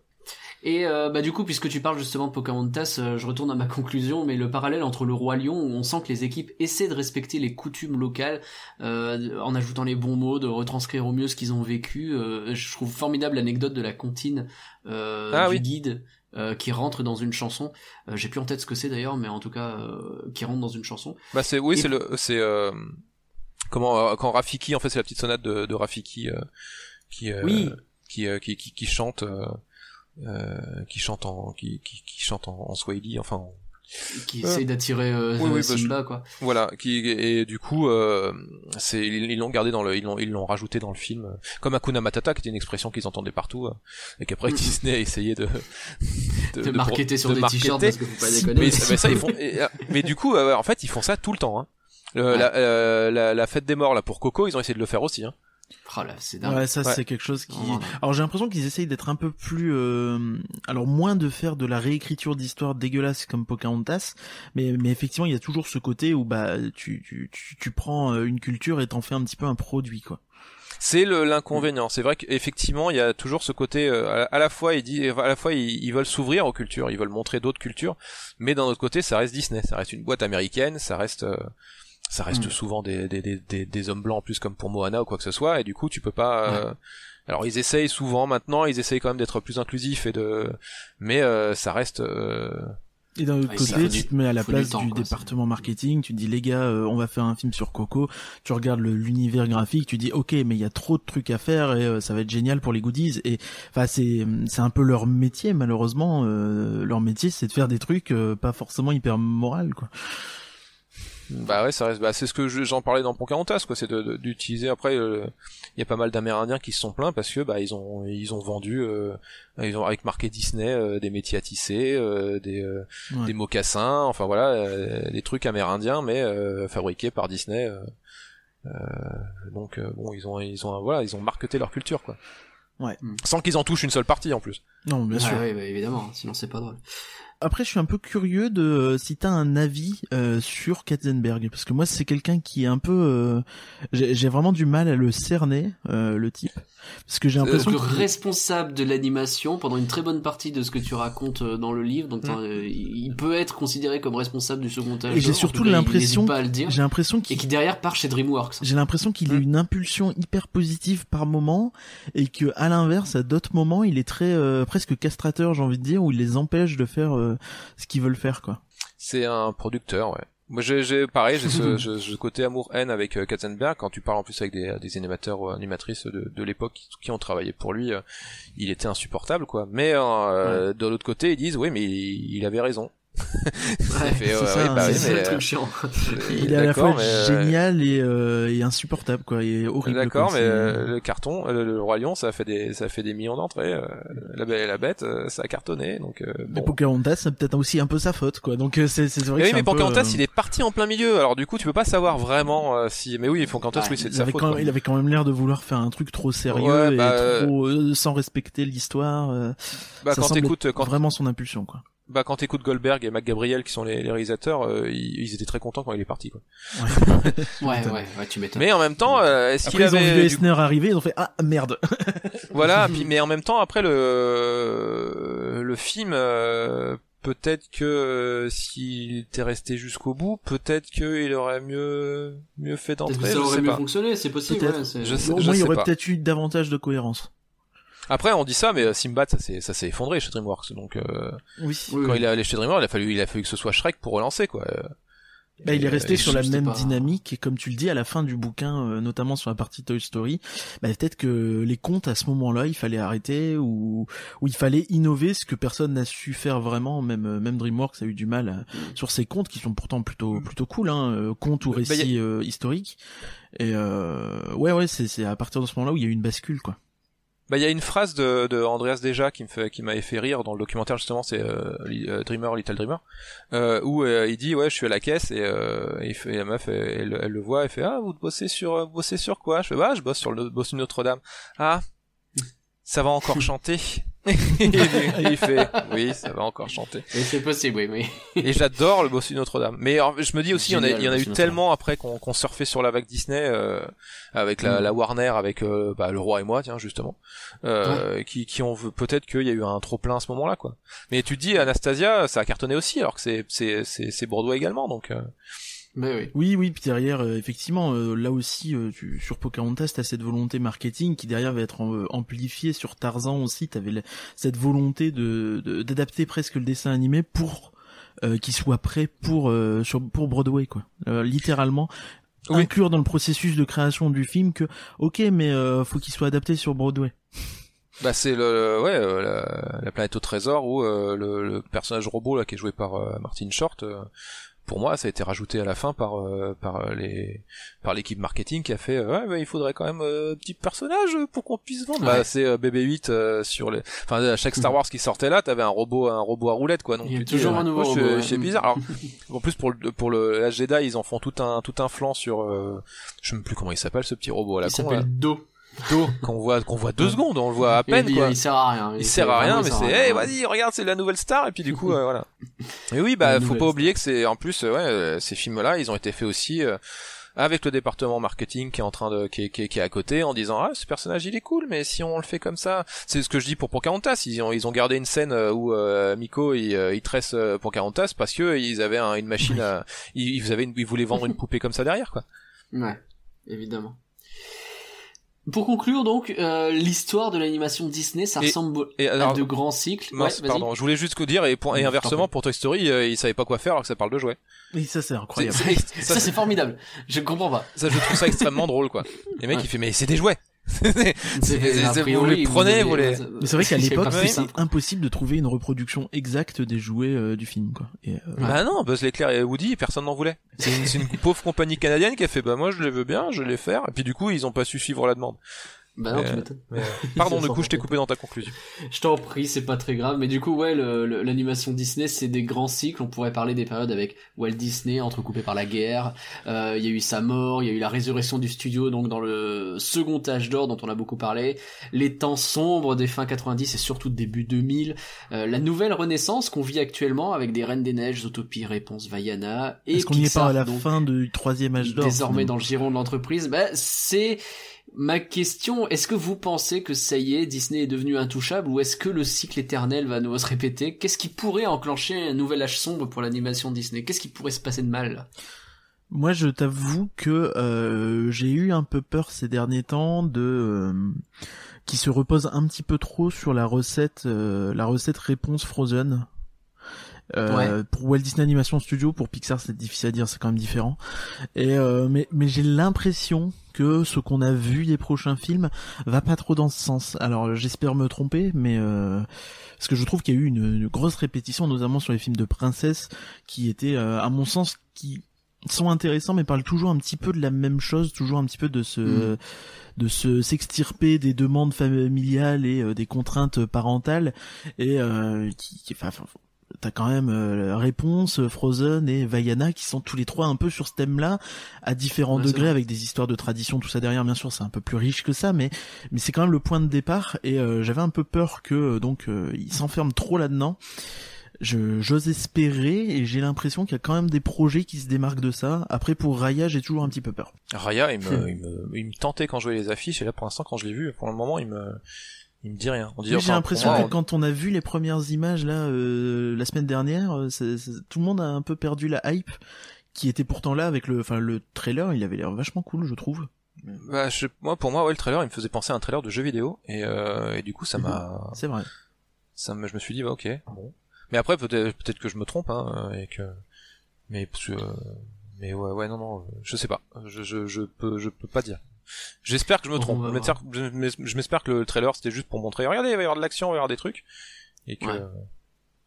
et euh, bah du coup, puisque tu parles justement de Pocahontas, euh, je retourne à ma conclusion, mais le parallèle entre le roi lion, où on sent que les équipes essaient de respecter les coutumes locales, euh, en ajoutant les bons mots, de retranscrire au mieux ce qu'ils ont vécu. je trouve formidable l'anecdote de la comptine ah du guide. qui rentre dans une chanson. J'ai plus en tête ce que c'est d'ailleurs, mais en tout cas, qui rentre dans une chanson. Bah c'est oui, c'est le c'est comment quand Rafiki en fait c'est la petite sonate de, de Rafiki qui, oui. qui, qui, qui qui chante euh, qui chante en qui, qui, qui chante en, en Swahili, enfin qui essaye d'attirer euh, bah, Simba quoi. Voilà, qui et du coup euh, c'est ils l'ont gardé dans le ils l'ont ils l'ont rajouté dans le film comme Akuna Matata qui était une expression qu'ils entendaient partout euh, et qu'après Disney a essayé de de, de, marketer sur des t-shirts parce que faut pas déconner. Mais, mais ça ils font mais du coup en fait ils font ça tout le temps hein. la, la, la, fête des morts là pour Coco, ils ont essayé de le faire aussi hein. Oh là, c'est dingue. Ouais, ça c'est quelque chose qui. Alors j'ai l'impression qu'ils essayent d'être un peu plus, euh... alors moins de faire de la réécriture d'histoire dégueulasse comme Pocahontas, mais mais effectivement il y a toujours ce côté où bah tu tu tu, tu prends euh, une culture et t'en fais un petit peu un produit quoi. C'est l'inconvénient. C'est vrai qu'effectivement, il y a toujours ce côté. Euh, à, la fois, ils disent, à la fois, ils, ils veulent s'ouvrir aux cultures, ils veulent montrer d'autres cultures, mais d'un autre côté, ça reste Disney, ça reste une boîte américaine, ça reste. Euh, ça reste mm. souvent des, des, des, des, hommes blancs en plus comme pour Moana ou quoi que ce soit et du coup tu peux pas euh, alors ils essayent souvent maintenant ils essayent quand même d'être plus inclusifs et de mais euh, ça reste euh, et d'un autre côté, tu te mets à la place du, département marketing, tu dis les gars, on va faire un film sur Coco, tu regardes l'univers graphique, tu dis ok, mais il y a trop de trucs à faire et ça va être génial pour les goodies. Et enfin c'est c'est un peu leur métier malheureusement. leur métier c'est de faire des trucs pas forcément hyper moral quoi. Bah ouais, ça reste. Bah c'est ce que j'en parlais dans Pocahontas, quoi. C'est d'utiliser. Après, euh, il y a pas mal d'Amérindiens qui se sont plaints parce que bah ils ont ils ont vendu, euh, ils ont avec marqué Disney euh, des métiers à tisser, des des mocassins, enfin voilà, des trucs amérindiens mais fabriqués par Disney. donc bon, ils ont ils ont voilà, ils ont marketé leur culture, quoi. Ouais. Sans qu'ils en touchent une seule partie en plus. Non, bien sûr. Ouais, bah, évidemment, hein, sinon c'est pas drôle. Après, je suis un peu curieux de euh, si t'as un avis euh, sur Katzenberg, parce que moi, c'est quelqu'un qui est un peu, euh, j'ai vraiment du mal à le cerner, le type, parce que j'ai l'impression que responsable de l'animation pendant une très bonne partie de ce que tu racontes dans le livre, donc mm. il peut être considéré comme responsable du second âge. Et j'ai surtout l'impression, j'ai l'impression qu'il et qui derrière part chez DreamWorks. J'ai l'impression qu'il a mm. une impulsion hyper positive par moment, et que à l'inverse, à d'autres moments, il est très presque castrateur, j'ai envie de dire, où il les empêche de faire euh, ce qu'ils veulent faire quoi. C'est un producteur, ouais. Moi, j'ai, pareil, j'ai ce, côté amour-haine avec euh, Katzenberg. Quand tu parles en plus avec des, des animateurs ou animatrices de, de l'époque qui ont travaillé pour lui, euh, il était insupportable, quoi. Mais de l'autre côté, ils disent, oui, mais il avait raison. Il est à la fois euh, génial et, euh, et, insupportable quoi, et horrible. D'accord, mais euh, le carton, le, roi lion, ça a fait des, ça a fait des millions d'entrées. la belle et la bête, ça a cartonné. Donc bon. Pocahontas, c'est peut-être aussi un peu sa faute quoi. Donc c'est c'est vrai. Oui, mais Pocahontas, il est parti en plein milieu. Alors du coup, tu peux pas savoir vraiment si. Mais oui, Pocahontas, oui, c'est sa faute. Quand, il avait quand même l'air de vouloir faire un truc trop sérieux et bah, trop sans respecter l'histoire. bah, quand t'écoutes, quand vraiment son impulsion quoi bah quand t'écoutes Goldberg et Mac Gabriel qui sont les, réalisateurs, euh, ils, étaient très contents quand il est parti quoi. Ouais, ouais, ouais, tu m'étonnes. Mais en même temps, euh, est-ce qu'il avait ils ont vu arriver, ils ont fait ah merde. voilà, puis mais en même temps après le le film euh, peut-être que s'il était resté jusqu'au bout, peut-être qu'il aurait mieux mieux fait d'entrer. Ça aurait mieux fonctionné, c'est possible. Ouais, je sais, Au moins, il y aurait peut-être eu davantage de cohérence. Après, on dit ça, mais euh, Simbat, ça s'est, ça s'est effondré chez DreamWorks. Donc, euh, oui. quand il est allé chez DreamWorks, il a fallu, il a fallu que ce soit Shrek pour relancer, quoi. Bah, il est resté sur la même dynamique et comme tu le dis à la fin du bouquin, euh, notamment sur la partie Toy Story, bah, peut-être que les contes à ce moment-là, il fallait arrêter ou ou il fallait innover ce que personne n'a su faire vraiment. Même même DreamWorks a eu du mal sur ces contes qui sont pourtant plutôt plutôt cool, hein, contes ou bah, récits historiques. Et ouais ouais, c'est c'est à partir de ce moment-là où il y a eu une bascule quoi. Bah il y a une phrase de, de Andreas Deja qui me fait qui m'avait fait rire dans le documentaire justement c'est euh, euh, Dreamer Little Dreamer euh, où il dit ouais je suis à la caisse et, et, fait, la meuf elle, elle, le voit et fait ah vous bossez sur bossez sur quoi? Je fais bah je bosse sur le boss Notre-Dame. Ah ça va encore chanter? Il fait, oui, ça va encore chanter. Et c'est possible, oui, oui. et j'adore le Bossu Notre-Dame. Mais je me dis aussi, il y en a, il y en a eu tellement après qu'on surfait sur la vague Disney euh, avec la, mm. la, Warner, avec euh, bah, le Roi et moi, tiens justement, euh, qui, qui ont peut-être qu'il y a eu un trop plein à ce moment-là, quoi. Mais tu dis Anastasia, ça a cartonné aussi, alors que c'est c'est c'est Bordeaux également, donc. Euh, oui. oui, oui, puis derrière, euh, effectivement, euh, là aussi, euh, tu, sur Pocahontas, t'as cette volonté marketing qui derrière va être amplifiée. Sur Tarzan aussi, t'avais cette volonté de d'adapter presque le dessin animé pour qu'il soit prêt pour sur pour Broadway, quoi. littéralement. Inclure dans le processus de création du film que, ok, mais faut qu'il soit adapté sur Broadway. Bah c'est le, ouais la, planète au trésor où le, le, personnage robot là qui est joué par Martin Short pour moi, ça a été rajouté à la fin par euh, par euh, les par l'équipe marketing qui a fait ouais, bah, il faudrait quand même euh, un petit personnage pour qu'on puisse vendre. Bah, c'est BB8 sur les enfin à chaque Star Wars qui sortait là, t'avais un robot un robot à roulette quoi. Donc il y a toujours un nouveau robot. C'est bizarre. Alors en plus pour le pour le la Jedi, ils en font tout un tout un flanc sur je sais même plus comment il s'appelle ce petit robot à la Il s'appelle Do qu'on voit qu'on voit deux secondes on le voit à peine quoi. il sert à rien il, sert à rien mais c'est hey vas-y regarde c'est la nouvelle star et puis du coup euh, voilà. Et oui bah faut pas oublier que c'est en plus euh, ouais euh, ces films là ils ont été faits aussi avec le département marketing qui est en train de qui est, qui, est, à côté en disant ah ce personnage il est cool mais si on le fait comme ça c'est ce que je dis pour Pocahontas ils ont ils ont gardé une scène où Miko il, il tresse Pocahontas parce que ils avaient une machine à, ils, avaient ils voulaient vendre une poupée comme ça derrière quoi. Ouais évidemment pour conclure donc, euh, l'histoire de l'animation Disney, ça ressemble à de grands cycles. pardon, je voulais juste dire et, et inversement pour Toy Story, euh, ils savaient pas quoi faire alors que ça parle de jouets. Oui, ça c'est incroyable. ça, c'est formidable. Je comprends pas. Ça, je trouve ça extrêmement drôle quoi. Les mecs, il fait mais c'est des jouets. Vous les prenez, vous les. Mais c'est vrai qu'à l'époque, c'est impossible de trouver une reproduction exacte des jouets euh, du film, quoi. Et, euh, Bah non, Buzz l'éclair et Woody, personne n'en voulait. C'est une, une, pauvre compagnie canadienne qui a fait, bah moi je les veux bien, je les faire. Et puis du coup, ils ont pas su suivre la demande. Bah non, tu m'étonnes. Pardon, du coup, je t'ai coupé dans ta conclusion. je t'en prie, c'est pas très grave. Mais du coup, ouais, l'animation Disney, c'est des grands cycles. On pourrait parler des périodes avec Walt Disney, entrecoupé par la guerre. Euh, il y a eu sa mort, il y a eu la résurrection du studio, donc dans le second âge d'or dont on a beaucoup parlé. Les temps sombres des fins 90 et surtout début 2000. Euh, la nouvelle renaissance qu'on vit actuellement avec des Reines des Neiges, Zootopie, Réponse, Vaiana et Est-ce qu'on n'y est pas à la fin du troisième âge d'or Désormais dans le giron de l'entreprise, bah, c'est Ma question, est-ce que vous pensez que ça y est, Disney est devenu intouchable ou est-ce que le cycle éternel va nous se répéter? Qu'est-ce qui pourrait enclencher un nouvel âge sombre pour l'animation Disney? Qu'est-ce qui pourrait se passer de mal? Moi, je t'avoue que euh, j'ai eu un peu peur ces derniers temps de euh, qui se repose un petit peu trop sur la recette, euh, la recette réponse Frozen. Euh, pour Walt Disney Animation Studio, pour Pixar, c'est difficile à dire, c'est quand même différent. Et euh, mais mais j'ai l'impression que ce qu'on a vu des prochains films va pas trop dans ce sens. Alors j'espère me tromper, mais euh, parce que je trouve qu'il y a eu une, grosse répétition, notamment sur les films de princesse, qui étaient, euh, à mon sens, qui sont intéressants, mais parlent toujours un petit peu de la même chose, toujours un petit peu de ce mm. de se s'extirper des demandes familiales et des contraintes parentales et qui, qui enfin, t'as quand même euh, Réponse, Frozen et Vaiana qui sont tous les trois un peu sur ce thème-là, à différents degrés, avec des histoires de tradition, tout ça derrière. Bien sûr, c'est un peu plus riche que ça, mais mais c'est quand même le point de départ. Et euh, j'avais un peu peur que euh, donc ils s'enferment trop là-dedans. Je j'ose espérer et j'ai l'impression qu'il y a quand même des projets qui se démarquent de ça. Après pour Raya, j'ai toujours un petit peu peur. Raya, il me, il me, il me tentait quand je voyais les affiches et là pour l'instant quand je l'ai vu, pour le moment, il me il me dit rien. On j'ai l'impression que quand on a vu les premières images là euh, la semaine dernière, euh, tout le monde a un peu perdu la hype qui était pourtant là avec le, enfin le trailer, il avait l'air vachement cool, je trouve. Bah, moi pour moi ouais le trailer il me faisait penser à un trailer de jeu vidéo et, euh, et du coup ça m'a. C'est vrai. Ça me, je me suis dit bah ok bon. Mais après peut-être peut-être que je me trompe hein et que mais parce que mais ouais ouais non non je sais pas je je, je peux je peux pas dire. J'espère que je me trompe. Je m'espère que le trailer c'était juste pour montrer, regardez, il va y avoir de l'action, il va y avoir des trucs. Et que...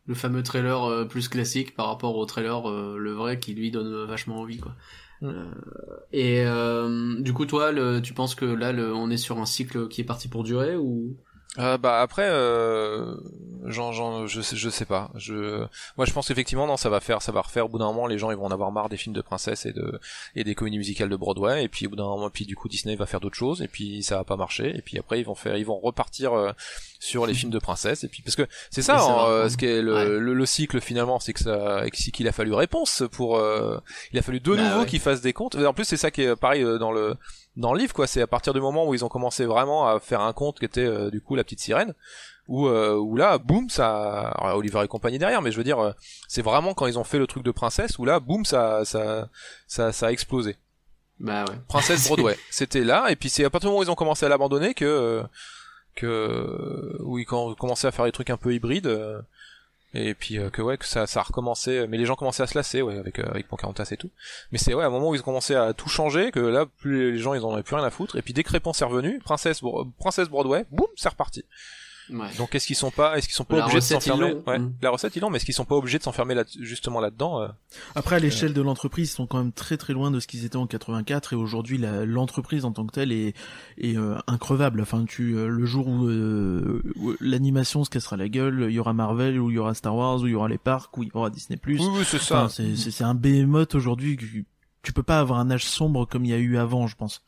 Le fameux trailer euh, plus classique par rapport au trailer, euh, le vrai, qui lui donne vachement envie, quoi. Mm. Euh, et du coup, toi, le, tu penses que là, le, on est sur un cycle qui est parti pour durer ou euh, bah après, euh, Genre, genre, je sais, je sais pas. Je, moi, je pense qu'effectivement, non, ça va faire, ça va refaire. Au bout d'un moment, les gens, ils vont en avoir marre des films de princesse et de et des comédies musicales de Broadway. Et puis, au bout d'un moment, puis du coup, Disney va faire d'autres choses. Et puis, ça va pas marcher. Et puis après, ils vont faire, ils vont repartir euh, sur les films de princesse. Et puis, parce que c'est ça, hein, euh, ce qui est le, le, cycle finalement, c'est que ça, qu'il a fallu réponse pour, euh, il a fallu de bah nouveau qu'ils fassent des comptes. En plus, c'est ça qui est pareil dans le dans le livre, quoi. C'est à partir du moment où ils ont commencé vraiment à faire un conte qui était du coup la petite sirène où, euh, où là, boum, ça, alors, Oliver et compagnie derrière, mais je veux dire, euh, c'est vraiment quand ils ont fait le truc de princesse où là, boum, ça, ça, ça, ça a explosé. Bah ouais. Princesse Broadway, c'était là, et puis c'est à partir du moment où ils ont commencé à l'abandonner que, que, où ils ont commencé à faire des trucs un peu hybrides. Euh, et puis euh, que ouais que ça ça a recommencé mais les gens commençaient à se lasser ouais avec euh, avec Pocahontas et tout. Mais c'est ouais à un moment où ils ont commencé à tout changer que là plus les gens ils en avaient plus rien à foutre. Et puis dès que revenu princesse princesse Broadway boum c'est reparti donc est-ce qu'ils sont pas, est-ce qu'ils sont pas obligés de s'enfermer ouais. Mm. La recette ils l'ont, mais est-ce qu'ils sont pas obligés de s'enfermer là, justement là-dedans euh... Après à l'échelle de l'entreprise, ils sont quand même très très loin de ce qu'ils étaient en 84 et aujourd'hui l'entreprise en tant que telle est, est euh, increvable. Enfin tu euh, le jour où, euh, l'animation se cassera la gueule, il y aura Marvel ou il y aura Star Wars ou il y aura les parcs ou il y aura Disney+. Oui, oui c'est ça. c'est un behemoth aujourd'hui. Tu peux pas avoir un âge sombre comme il y a eu avant, je pense.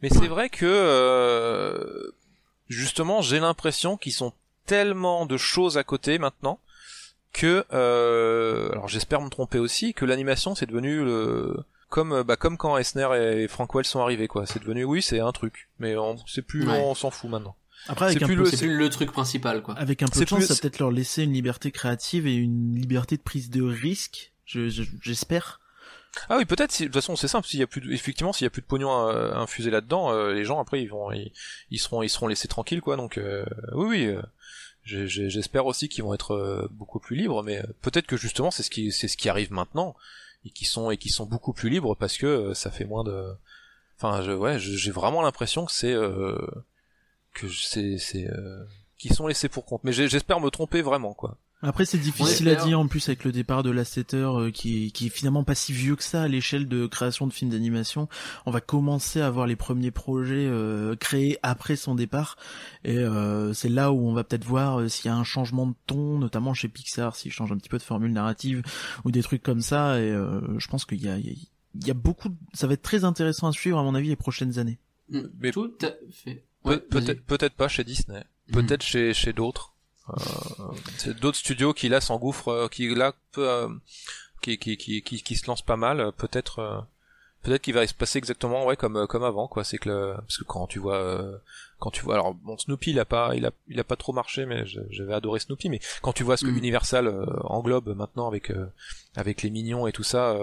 Mais c'est vrai que justement, j'ai l'impression qu'ils sont tellement de choses à côté maintenant que, euh, alors j'espère me tromper aussi, que l'animation c'est devenu le comme bah comme quand Eisner et Frank Wells sont arrivés quoi. C'est devenu oui c'est un truc, mais on c'est plus on s'en fout maintenant. Après, avec c'est plus, le, le truc principal, quoi. Avec un peu de chance, ça peut-être leur laisser une liberté créative et une liberté de prise de risque. j'espère. Ah oui, peut-être. Si, de toute façon, c'est simple. S'il y a plus, effectivement, s'il y a plus de pognon à, infuser là-dedans, euh, les gens après ils vont, ils, seront, ils seront laissés tranquilles, quoi. Donc euh, oui, oui. Euh, j'espère aussi qu'ils vont être beaucoup plus libres, mais peut-être que justement c'est ce qui, c'est ce qui arrive maintenant et qui sont et qui sont beaucoup plus libres parce que ça fait moins de. Enfin, je, ouais, j'ai vraiment l'impression que c'est que c'est, c'est qui sont laissés pour compte. Mais j'espère me tromper vraiment, quoi. Après c'est difficile à dire en plus avec le départ de Lasseter euh, qui, qui est finalement pas si vieux que ça à l'échelle de création de films d'animation. On va commencer à voir les premiers projets euh, créés après son départ et euh, c'est là où on va peut-être voir euh, s'il y a un changement de ton, notamment chez Pixar, s'il change un petit peu de formule narrative ou des trucs comme ça. Et je pense qu'il y a, il y a beaucoup, ça va être très intéressant à suivre à mon avis les prochaines années. Mm. Mais tout à fait. peut-être peut-être pas chez Disney, peut-être chez chez d'autres. Euh, c'est d'autres studios qui là s'engouffrent, euh, qui là peut, euh, qui, qui, qui, qui, se lancent pas mal. Peut-être, peut-être qu'il va se passer exactement ouais comme comme avant quoi. C'est que le, parce que quand tu vois quand tu vois alors bon Snoopy il a pas il a il a pas trop marché mais j'avais adoré Snoopy mais quand tu vois ce que mm. Universal englobe maintenant avec avec les mignons et tout ça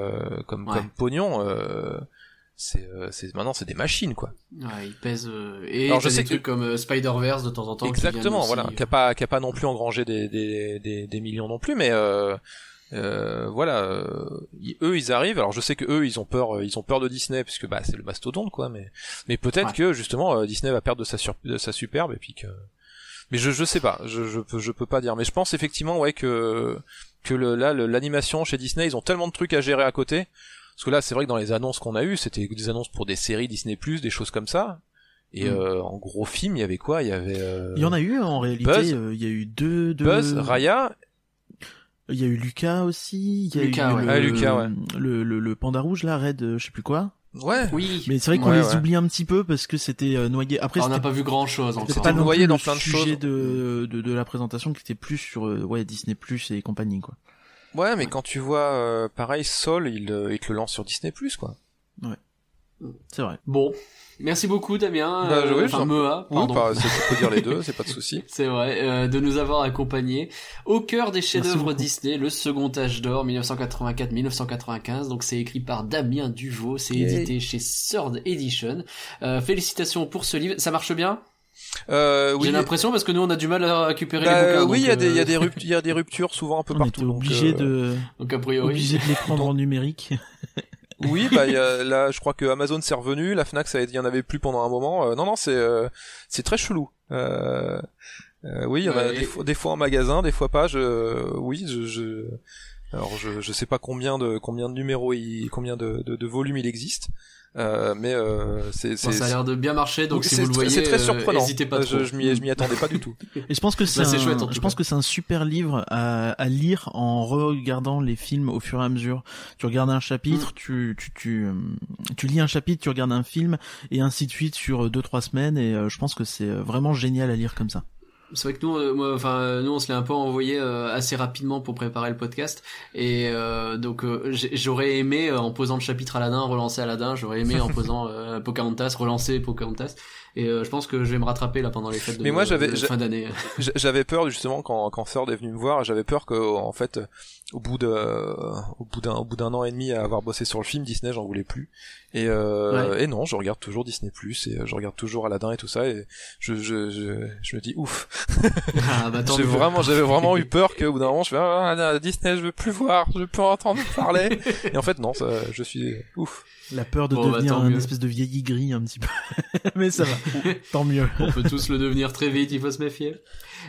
comme comme pognon c'est euh, c'est maintenant c'est des machines quoi. Ouais, ils pèsent euh, et Alors, je sais des trucs comme euh, Spider-Verse de temps en temps Exactement, voilà, qui a pas qui a pas non plus engrangé des des des, des millions non plus mais euh, voilà, eux ils arrivent. Alors je sais que eux ils ont peur, ils ont peur de Disney puisque bah c'est le mastodonte quoi. Mais mais peut-être que justement Disney va perdre de sa de sa superbe et puis que. Mais je je sais pas, je je peux je peux pas dire. Mais je pense effectivement ouais que que le, là l'animation chez Disney ils ont tellement de trucs à gérer à côté parce que là, c'est vrai que dans les annonces qu'on a eues, c'était des annonces pour des séries Disney+, des choses comme ça. Et mm. euh, en gros film, il y avait quoi? Il y avait. Euh... Il y en a eu en réalité. Euh, il y a eu deux. deux... Buzz, Raya. Il y a eu Lucas aussi. Il y a Lucas, eu ouais. le, ah, Lucas, ouais. Le, le, le, panda rouge là, Red, euh, je sais plus quoi. Ouais. Oui. Mais c'est vrai qu'on les oublie un petit peu parce que c'était noyé. Après, on n'a pas vu grand chose. C'était pas noyé dans plein de choses. De, de, de la présentation qui était plus sur ouais Disney Plus et compagnie quoi. Ouais, mais quand tu vois, euh, pareil, Sol, il, euh, il te le lance sur Disney+, quoi. Ouais. C'est vrai. Bon. Merci beaucoup Damien, bah, euh, enfin Mea, pardon. Oui, tu peux dire les deux, c'est pas de souci. c'est vrai, euh, de nous avoir accompagnés au cœur des chefs-d'œuvre Disney, le second âge d'or 1984-1995. Donc c'est écrit par Damien Duvaux, c'est édité chez Third Edition. Euh, félicitations pour ce livre, ça marche bien? Euh, oui. J'ai l'impression parce que nous on a du mal à récupérer les bah, bouquins. Oui, il y a des il y a des ruptures, il y a des ruptures souvent un peu on partout. On obligé euh, de donc a priori obligé de les prendre en numérique. oui, bah y a, là je crois que Amazon s'est revenu, la Fnac ça il y en avait plus pendant un moment. Euh, non non, c'est euh, c'est très chelou. Euh, oui, il y en a des, fois, des fois en magasin, des fois pas. Je oui, je, je... alors je je sais pas combien de combien de numéros il combien de de, de volumes il existe. Euh, mais euh, c'est ça a l'air de bien marcher donc si vous le voyez c'est très surprenant. n'hésitez pas trop. je, je m'y attendais pas du tout. Et je pense que c'est bah, chouette je pense que c'est un super livre à, à, lire en regardant les films au fur et à mesure. Tu regardes un chapitre mm. tu, tu tu tu lis un chapitre tu regardes un film et ainsi de suite sur deux trois semaines et je pense que c'est vraiment génial à lire comme ça c'est vrai que nous, euh, moi, enfin, euh, nous, on se l'est un peu envoyé euh, assez rapidement pour préparer le podcast, et donc j'aurais aimé en posant le chapitre Aladdin relancer Aladdin, j'aurais aimé en posant Pocahontas relancer Pocahontas, et je pense que je vais me rattraper là pendant les fêtes de, Mais moi, j'avais, fin d'année. j'avais peur justement quand quand Ford est venu me voir, j'avais peur que en fait au bout de au bout d'un au bout d'un an et demi à avoir bossé sur le film Disney j'en voulais plus. Et euh, et non je regarde toujours Disney Plus et euh, je regarde toujours Aladdin et tout ça et je je je, je me dis ouf. Ah, bah, j'ai vraiment j'avais vraiment eu peur qu'au bout d'un moment je fais ah, Disney je veux plus voir je veux plus entendre parler. Et en fait non ça, je suis ouf. La peur de bah, devenir un espèce de vieilli gris un petit peu. Mais ça va. Tant mieux. On peut tous le devenir très vite il faut se méfier.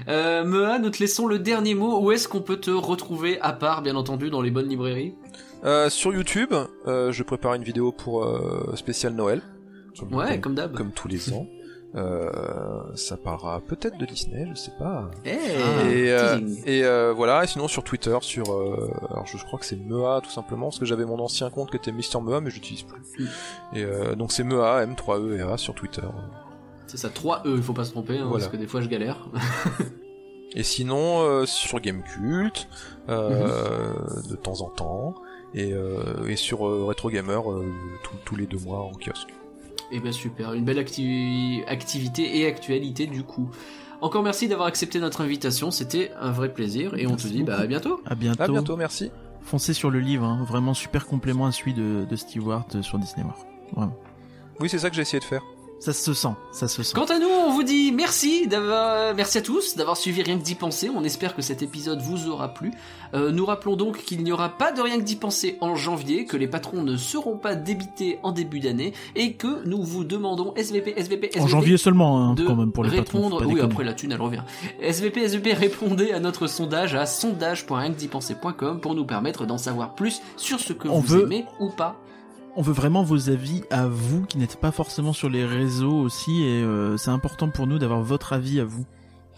Euh, Mea, nous te laissons le dernier mot. Où est-ce qu'on peut te retrouver, à part, bien entendu, dans les bonnes librairies euh, Sur YouTube, euh, je prépare une vidéo pour euh, spécial Noël. ouais, comme, d'hab. Comme tous les ans. Ça parlera peut-être de Disney, je sais pas. Hey, et et voilà. Et sinon sur Twitter, sur alors je, crois que c'est Mea tout simplement parce que j'avais mon ancien compte qui était Mister Mea mais j'utilise plus. Mm. Et donc c'est Mea M 3 E et A sur Twitter. C'est ça, 3 E, il faut pas se tromper, hein, parce que des fois je galère. et sinon, euh, sur Gamecult, euh, mhm. de temps en temps, et, euh, et sur Retro Gamer, tous les deux mois en kiosque. Et eh ben super, une belle activité et actualité du coup. Encore merci d'avoir accepté notre invitation, c'était un vrai plaisir et on te dit bah, à bientôt. À bientôt. À bientôt, merci. Foncez sur le livre, hein. vraiment super complément à celui de, de Stewart sur Disney Vraiment. Oui, c'est ça que j'ai essayé de faire. Ça se sent, ça se sent. Quant à nous, on vous dit merci d'avoir, merci à tous d'avoir suivi Rien que d'y penser. On espère que cet épisode vous aura plu. Euh, nous rappelons donc qu'il n'y aura pas de Rien que d'y penser en janvier, que les patrons ne seront pas débités en début d'année et que nous vous demandons SVP, SVP, SVP. En janvier seulement, hein, de quand même pour les répondre. patrons. Oui, après la thune elle revient. SVP, SVP, répondez à notre sondage à sondage.rienquedipenser.com pour nous permettre d'en savoir plus sur ce que vous aimez ou pas on veut vraiment vos avis à vous qui n'êtes pas forcément sur les réseaux aussi et euh, c'est important pour nous d'avoir votre avis à vous.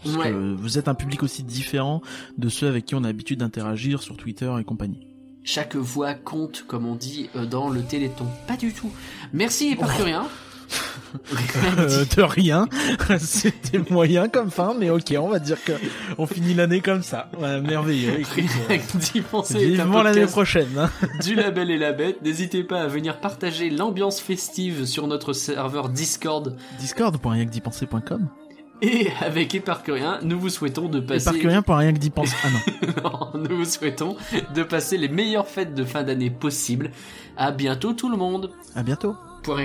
Parce que vous êtes un public aussi différent de ceux avec qui on a l'habitude d'interagir sur Twitter et compagnie. Chaque voix compte, comme on dit euh, dans le Téléthon. Pas du tout. Merci, Éparcurien. Euh, de rien. C'était moyen comme fin, mais ok, on va dire que on finit l'année comme ça. merveilleux. vivement l'année prochaine. Hein. du label et la bête. N'hésitez pas à venir partager l'ambiance festive sur notre serveur Discord. Discord.rienquedipenser.com et avec Éparcurien, nous vous souhaitons de passer. Éparcurien pour rien que d'y penser. Ah non. nous vous souhaitons de passer les meilleures fêtes de fin d'année possibles. À bientôt tout le monde. À bientôt. Pour